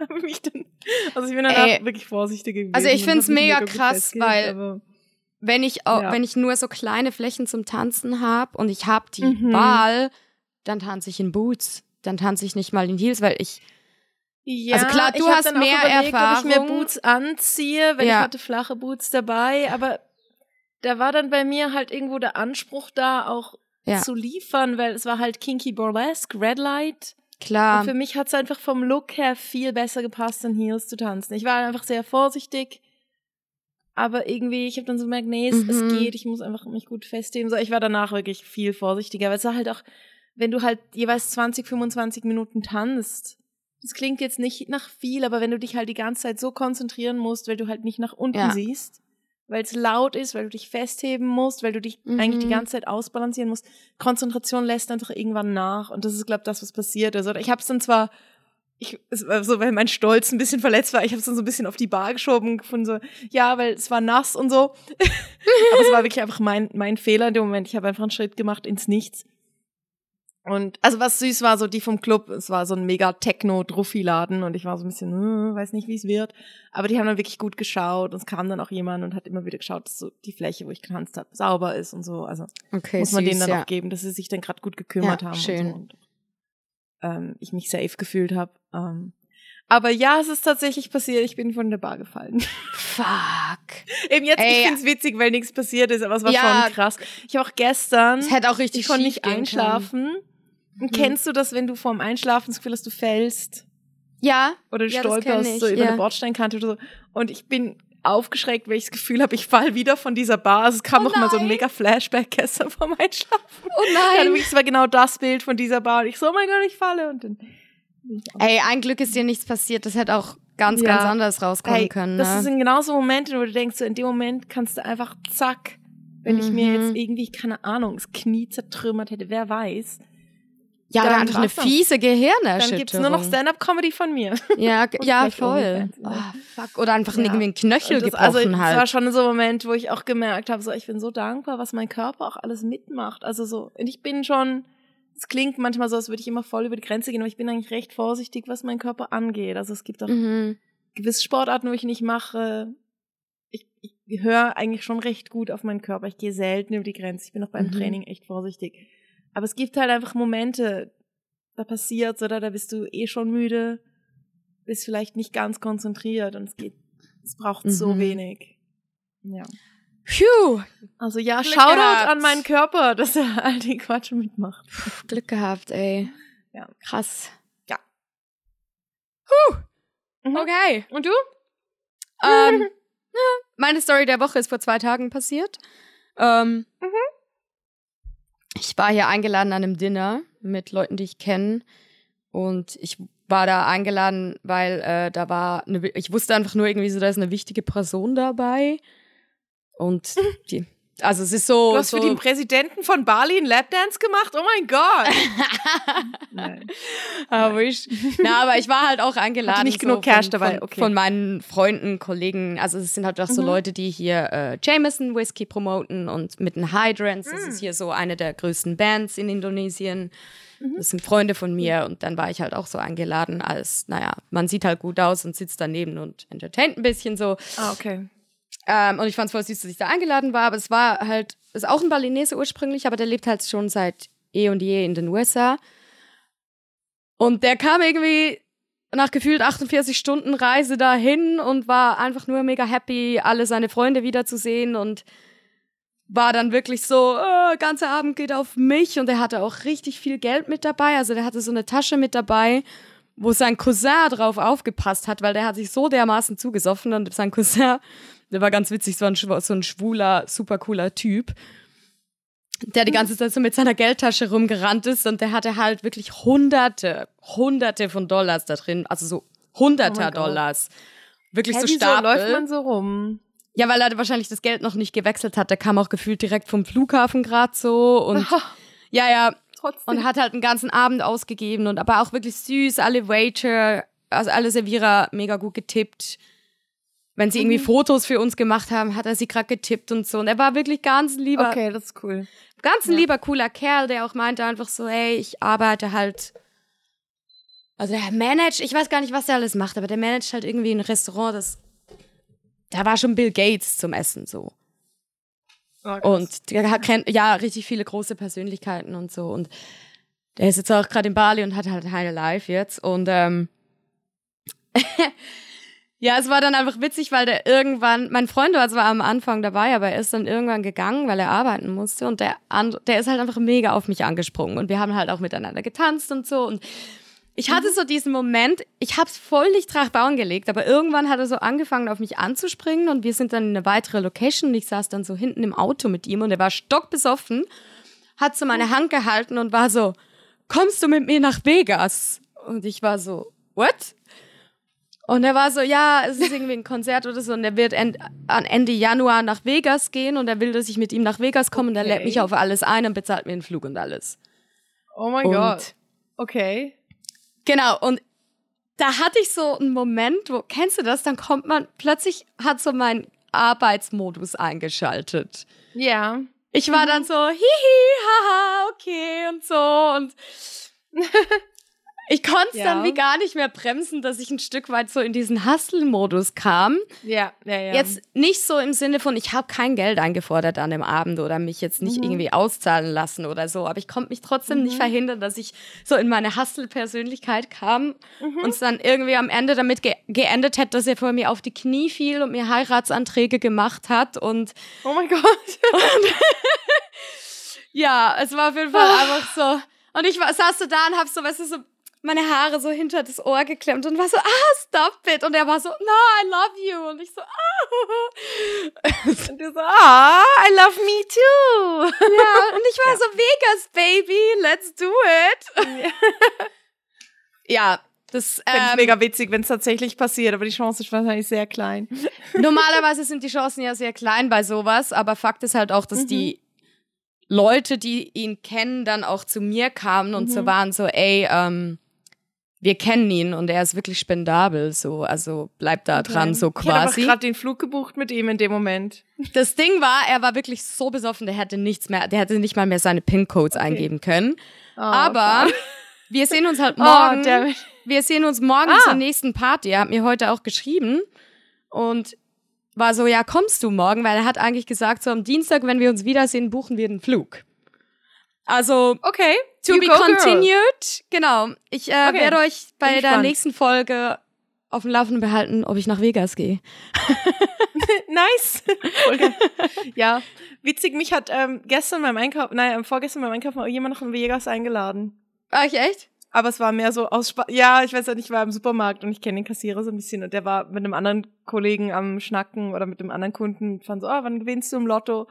habe mich dann, also ich bin dann Ey. auch wirklich vorsichtig gewesen. Also ich und hab mich mega krass, weil- Wenn ich, auch, Ja. wenn ich nur so kleine Flächen zum Tanzen habe und ich habe die Mhm. Wahl, dann tanze ich in Boots. Dann tanze ich nicht mal in Heels, weil ich Ja, Also klar, du hast dann auch mehr überlegt, Ob ich mir Erfahrung. Boots anziehe, weil Ja. ich hatte flache Boots dabei, aber da war dann bei mir halt irgendwo der Anspruch da, auch Ja. zu liefern, weil es war halt Kinky Burlesque, Red Light. klar. Und für mich hat es einfach vom Look her viel besser gepasst, in Heels zu tanzen. Ich war einfach sehr vorsichtig. Aber irgendwie, ich habe dann so gemerkt, nee, es, es Mhm. geht, ich muss einfach mich gut festheben. So, ich war danach wirklich viel vorsichtiger, weil es war halt auch, wenn du halt jeweils 20, 25 Minuten tanzt, das klingt jetzt nicht nach viel, aber wenn du dich halt die ganze Zeit so konzentrieren musst, weil du halt nicht nach unten Ja. siehst, weil es laut ist, weil du dich festheben musst, weil du dich Mhm. eigentlich die ganze Zeit ausbalancieren musst, Konzentration lässt einfach irgendwann nach. Und das ist, glaube ich, das, was passiert ist. Oder ich habe es dann zwar, ich, so, weil mein Stolz ein bisschen verletzt war, ich habe es dann so ein bisschen auf die Bar geschoben, gefunden, so, ja, weil es war nass und so. <laughs> Aber es war wirklich einfach mein, mein Fehler in dem Moment. Ich habe einfach einen Schritt gemacht ins Nichts. Und also was süß war, so die vom Club, es war so ein mega Techno-Druffi-Laden und ich war so ein bisschen, hm, weiß nicht, wie es wird. Aber die haben dann wirklich gut geschaut und es kam dann auch jemand und hat immer wieder geschaut, dass so die Fläche, wo ich getanzt habe, sauber ist und so. Also okay, muss man süß, denen dann ja. auch geben, dass sie sich dann gerade gut gekümmert Ja, haben schön. und so. Und, ähm, ich mich safe gefühlt habe. Ähm, aber ja, es ist tatsächlich passiert. Ich bin von der Bar gefallen. Fuck. <laughs> Eben jetzt, Ey. ich find's witzig, weil nichts passiert ist, aber es war Ja. schon krass. Ich habe auch gestern, Es hätte auch richtig ich konnte nicht einschlafen. Und Mhm. kennst du das, wenn du vorm Einschlafen das Gefühl hast, du fällst. Ja. oder du Ja, das stolperst so über ja. eine Bordsteinkante oder so? Und ich bin aufgeschreckt, weil ich das Gefühl habe, ich fall wieder von dieser Bar. Also es kam Oh noch mal so ein nein. mega Flashback gestern <laughs> vorm Einschlafen. Oh nein. es war genau das Bild von dieser Bar. Und ich so, oh mein Gott, ich falle. Und dann. Ey, ein Glück ist dir nichts passiert. Das hätte auch ganz, Ja. ganz anders rauskommen Hey, können. das ne? sind genau so Momente, wo du denkst, so in dem Moment kannst du einfach zack, wenn ich mir Mhm. jetzt irgendwie, keine Ahnung, das Knie zertrümmert hätte, wer weiß. Ja, dann einfach eine das. fiese Dann Gehirnerschütterung. gibt's nur noch Stand-up-Comedy von mir. Ja, <laughs> ja, voll. Oh, fuck. Oder einfach Ja. irgendwie ein Knöchel das, gebrochen also, Es war halt. schon so ein Moment, wo ich auch gemerkt habe, so, ich bin so dankbar, was mein Körper auch alles mitmacht. Also so, und ich bin schon, es klingt manchmal so, als würde ich immer voll über die Grenze gehen, aber ich bin eigentlich recht vorsichtig, was mein Körper angeht. Also es gibt auch Mhm. gewisse Sportarten, wo ich nicht mache. Ich, ich höre eigentlich schon recht gut auf meinen Körper. Ich gehe selten über die Grenze. Ich bin auch beim Mhm. Training echt vorsichtig. Aber es gibt halt einfach Momente, da passiert's oder da bist du eh schon müde, bist vielleicht nicht ganz konzentriert und es geht, es braucht so Mhm. wenig. Ja. Phew, Also ja, Glück Shoutout gehabt. an meinen Körper, dass er all die Quatsch mitmacht. Glück gehabt, ey. Ja. Krass. Ja. Puh. Mhm. Okay. Und du? <laughs> Ähm, meine Story der Woche ist vor zwei Tagen passiert. Ähm, Ich war hier eingeladen an einem Dinner mit Leuten, die ich kenne. Und ich war da eingeladen, weil äh, da war eine, ich wusste einfach nur irgendwie so, da ist eine wichtige Person dabei. Und <laughs> die, also es ist so. Du hast so für den Präsidenten von Bali einen Lapdance gemacht? Oh mein Gott! <laughs> Nein. Ah, wish. Na, aber ich war halt auch eingeladen. Hatte nicht genug von, Cash dabei, von, okay. von meinen Freunden, Kollegen. Also es sind halt auch so Mhm. Leute, die hier äh, Jameson Whisky promoten und mit den Hydrants. Das Mhm. ist hier so eine der größten Bands in Indonesien. Mhm. Das sind Freunde von mir und dann war ich halt auch so eingeladen als, naja, man sieht halt gut aus und sitzt daneben und entertaint ein bisschen so. Ah, okay. Ähm, und ich fand es voll süß, dass ich da eingeladen war, aber es war halt, ist auch ein Balinese ursprünglich, aber der lebt halt schon seit eh und je in den USA. Und der kam irgendwie nach gefühlt 48 Stunden Reise dahin und war einfach nur mega happy, alle seine Freunde wiederzusehen und war dann wirklich so, äh, ganzer Abend geht auf mich und er hatte auch richtig viel Geld mit dabei. Also der hatte so eine Tasche mit dabei, wo sein Cousin drauf aufgepasst hat, weil der hat sich so dermaßen zugesoffen und sein Cousin, der war ganz witzig, so ein, so ein schwuler, super cooler Typ, der die ganze Zeit so mit seiner Geldtasche rumgerannt ist und der hatte halt wirklich hunderte, hunderte von Dollars da drin, also so hunderter Oh. Dollars. Wirklich Hä, so wieso Stapel. läuft man so rum? Ja, weil er wahrscheinlich das Geld noch nicht gewechselt hat. Der kam auch gefühlt direkt vom Flughafen gerade so und <laughs> ja, ja, Trotzdem. und hat halt einen ganzen Abend ausgegeben und aber auch wirklich süß, alle Waiter, also alle Servierer mega gut getippt. Wenn sie irgendwie Fotos für uns gemacht haben, hat er sie gerade getippt und so. Und er war wirklich ganz ein lieber, Okay, das ist cool. ganz ein Ja. lieber, cooler Kerl, der auch meinte einfach so, hey, ich arbeite halt. Also der managt, ich weiß gar nicht, was der alles macht, aber der managt halt irgendwie ein Restaurant, das. Da war schon Bill Gates zum Essen so. Oh. Und der hat, kennt ja richtig viele große Persönlichkeiten und so. Und der ist jetzt auch gerade in Bali und hat halt High Life jetzt. Und ähm, <laughs> ja, es war dann einfach witzig, weil der irgendwann, mein Freund war zwar am Anfang dabei, aber er ist dann irgendwann gegangen, weil er arbeiten musste. Und der, and, der ist halt einfach mega auf mich angesprungen. Und wir haben halt auch miteinander getanzt und so. Und ich hatte so diesen Moment, ich hab's voll nicht drauf bauen gelegt, aber irgendwann hat er so angefangen, auf mich anzuspringen und wir sind dann in eine weitere Location und ich saß dann so hinten im Auto mit ihm und er war stockbesoffen, hat so meine Hand gehalten und war so, kommst du mit mir nach Vegas? Und ich war so, what? Und er war so, ja, es ist irgendwie ein Konzert oder so und er wird end, an Ende Januar nach Vegas gehen und er will, dass ich mit ihm nach Vegas komme und er lädt Okay. mich auf alles ein und bezahlt mir einen Flug und alles. oh mein Und- Gott. Okay. Genau, und da hatte ich so einen Moment, wo, kennst du das? Dann kommt man, plötzlich hat so mein Arbeitsmodus eingeschaltet. Ja. Ich war dann so, hihi, haha, okay und so und <laughs> ich konnte es Ja. dann wie gar nicht mehr bremsen, dass ich ein Stück weit so in diesen Hustle-Modus kam. Ja, ja, ja. Jetzt nicht so im Sinne von, ich habe kein Geld eingefordert an dem Abend oder mich jetzt nicht Mhm. irgendwie auszahlen lassen oder so, aber ich konnte mich trotzdem nicht verhindern, dass ich so in meine Hustle-Persönlichkeit kam Mhm. und es dann irgendwie am Ende damit ge geendet hätte, dass er vor mir auf die Knie fiel und mir Heiratsanträge gemacht hat und Oh mein Gott. <laughs> ja, es war auf jeden Fall <laughs> einfach so. Und ich war, saß so da und hab so, weißt du, so meine Haare so hinter das Ohr geklemmt und war so, ah, stop it. Und er war so, no, I love you. Und ich so, ah. <laughs> Und du so, ah, I love me too. Ja, <laughs> und ich war so, Vegas, Baby, let's do it. ja, <laughs> das, Fände ich ähm, mega witzig, wenn es tatsächlich passiert, aber die Chance ist wahrscheinlich sehr klein. normalerweise sind die Chancen ja sehr klein bei sowas, aber Fakt ist halt auch, dass die Leute, die ihn kennen, dann auch zu mir kamen und so waren so, ey, ähm, wir kennen ihn und er ist wirklich spendabel, so, also bleibt da dran, so Ich habe quasi. gerade den Flug gebucht mit ihm in dem Moment. Das Ding war, er war wirklich so besoffen, der hätte nichts mehr, der hätte nicht mal mehr seine PIN-Codes eingeben können. Aber wir sehen uns halt <laughs> morgen. Oh, damn it. wir sehen uns morgen Ah. zur nächsten Party. Er hat mir heute auch geschrieben und war so, ja, kommst du morgen? Weil er hat eigentlich gesagt, so am Dienstag, wenn wir uns wiedersehen, buchen wir den Flug. Also, Okay. To you be go, girl. continued. Genau. Ich äh, Okay. werde euch bei der nächsten Folge auf dem Laufenden behalten, ob ich nach Vegas gehe. <laughs> Nice. <laughs> Ja, witzig, mich hat ähm, gestern beim Einkauf, nein, ähm, vorgestern beim Einkaufen auch jemand noch in Vegas eingeladen. War ich echt? Aber es war mehr so aus Spaß. Ja, ich weiß ja nicht, ich war im Supermarkt und ich kenne den Kassierer so ein bisschen und der war mit einem anderen Kollegen am Schnacken oder mit einem anderen Kunden und fand so, ah, wann gewinnst du im Lotto?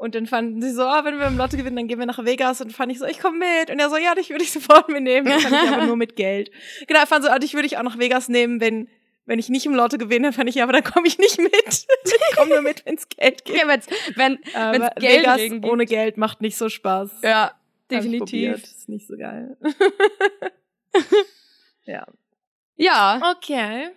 Und dann fanden sie so, ah, wenn wir im Lotto gewinnen, dann gehen wir nach Vegas. Und fand ich so, ich komme mit. Und er so, ja, dich würde ich <laughs> sofort mitnehmen. Das fand ich aber nur mit Geld. Genau, ich fand so, ah, dich würde ich auch nach Vegas nehmen, wenn, wenn ich nicht im Lotto gewinne. Fand ich, ja, aber dann komme ich nicht mit. <laughs> ich komme nur mit, wenn's Geld gibt. Ja, wenn's, wenn wenn's Geld Vegas gibt. ohne Geld macht nicht so Spaß. Ja, definitiv. probiert. Ist nicht so geil. <laughs> ja. Ja, Okay.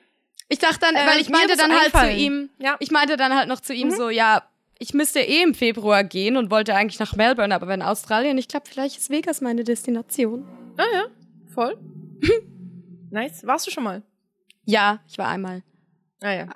ich dachte dann, Äh, weil ich meinte dann halt zu ihm, Ja. ich meinte dann halt noch zu ihm Mhm. so, ja, ich müsste eh im Februar gehen und wollte eigentlich nach Melbourne, aber wenn Australien nicht klappt, vielleicht ist Vegas meine Destination. Ah ja, voll. <laughs> nice. Warst du schon mal? Ja, ich war einmal. Ah ja.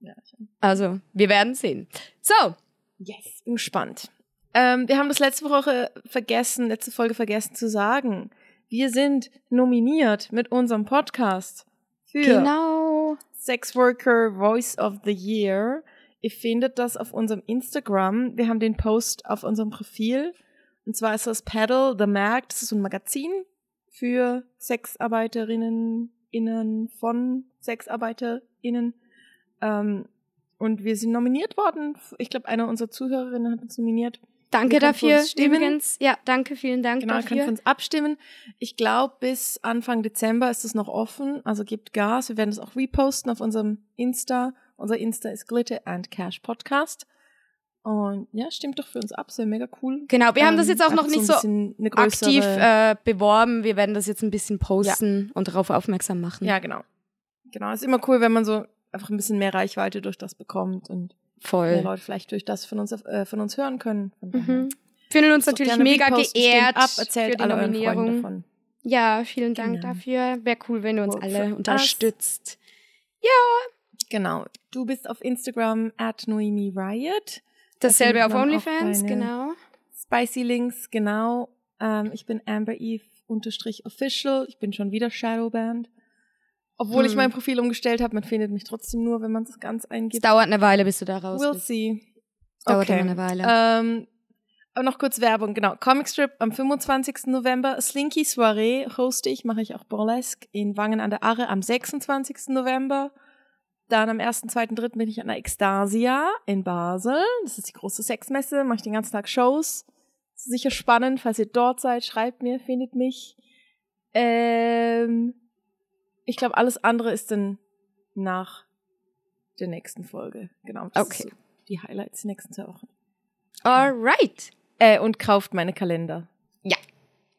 ich- Also, wir werden sehen. So, yes, bin gespannt. Ähm, wir haben das letzte Woche vergessen, letzte Folge vergessen zu sagen. Wir sind nominiert mit unserem Podcast für genau. Sex Worker Voice of the Year. Ihr findet das auf unserem Instagram. Wir haben den Post auf unserem Profil. Und zwar ist das Paddle the Mag. Das ist so ein Magazin für Sexarbeiterinnen, innen von Sexarbeiterinnen. Ähm, und wir sind nominiert worden. Ich glaube, eine unserer Zuhörerinnen hat uns nominiert. Danke könnt dafür. Übrigens, ja, danke, vielen Dank Genau, könnt dafür. für uns abstimmen. Ich glaube, bis Anfang Dezember ist es noch offen. Also gebt Gas. Wir werden es auch reposten auf unserem Insta. Unser Insta ist Glitter and Cash Podcast. Und ja, stimmt doch für uns ab. Sehr mega cool. Genau, wir haben das Ähm, jetzt auch noch nicht so größere, aktiv äh, beworben. Wir werden das jetzt ein bisschen posten und darauf aufmerksam machen. Ja, genau. Genau. Ist immer cool, wenn man so einfach ein bisschen mehr Reichweite durch das bekommt und mehr Voll. Leute vielleicht durch das von uns, äh, von uns hören können. Mhm. Finden uns natürlich mega reposten, geehrt ab, erzählt für die alle Nominierung. davon. Ja, vielen Dank Genau. dafür. Wäre cool, wenn du uns Vote alle unterstützt. Genau. Du bist auf Instagram at Noemi Riot. Dasselbe Da auf OnlyFans, genau. Spicy Links, genau. Ähm, ich bin Amber Eve unterstrich official. Ich bin schon wieder Shadowband. Obwohl ich Hm. mein Profil umgestellt habe, man findet mich trotzdem nur, wenn man es ganz Es eingibt. dauert eine Weile, bis du da raus We'll bist. see. Es dauert Okay. immer eine Weile. Ähm, aber noch kurz Werbung, genau. Comicstrip am 25. November. Slinky Soiree hoste ich, mache ich auch Burlesque in Wangen an der Arre am 26. November. Dann am 1., 2., 3. bin ich an der Extasia in Basel. Das ist die große Sexmesse, mache ich den ganzen Tag Shows. Sicher spannend, falls ihr dort seid, schreibt mir, findet mich. Ähm, ich glaube, alles andere ist dann nach der nächsten Folge. Genau. das Okay. so die Highlights der nächsten zwei Wochen. Alright. Äh, und kauft meine Kalender.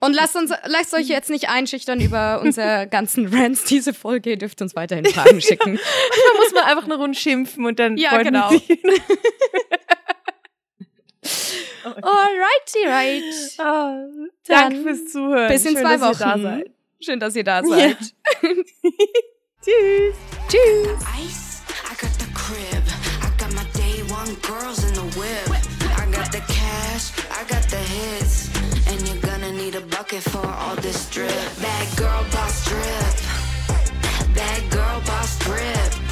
Und lasst uns, lasst euch jetzt nicht einschüchtern über unsere <laughs> ganzen Rants diese Folge. Ihr dürft uns weiterhin Fragen schicken. Da muss man einfach eine Runde schimpfen und dann Ja, genau. man sich. <laughs> Alrighty, right. Dann danke fürs Zuhören. Bis in Schön, zwei dass ihr da Wochen. seid. Schön, dass ihr da seid. <laughs> Tschüss. Tschüss. Ice, I got the crib. I got my day one girls in the whip. I got the cash, I got the hits. And you're gonna need a bucket for all this drip. Bad girl boss drip. Bad girl boss drip.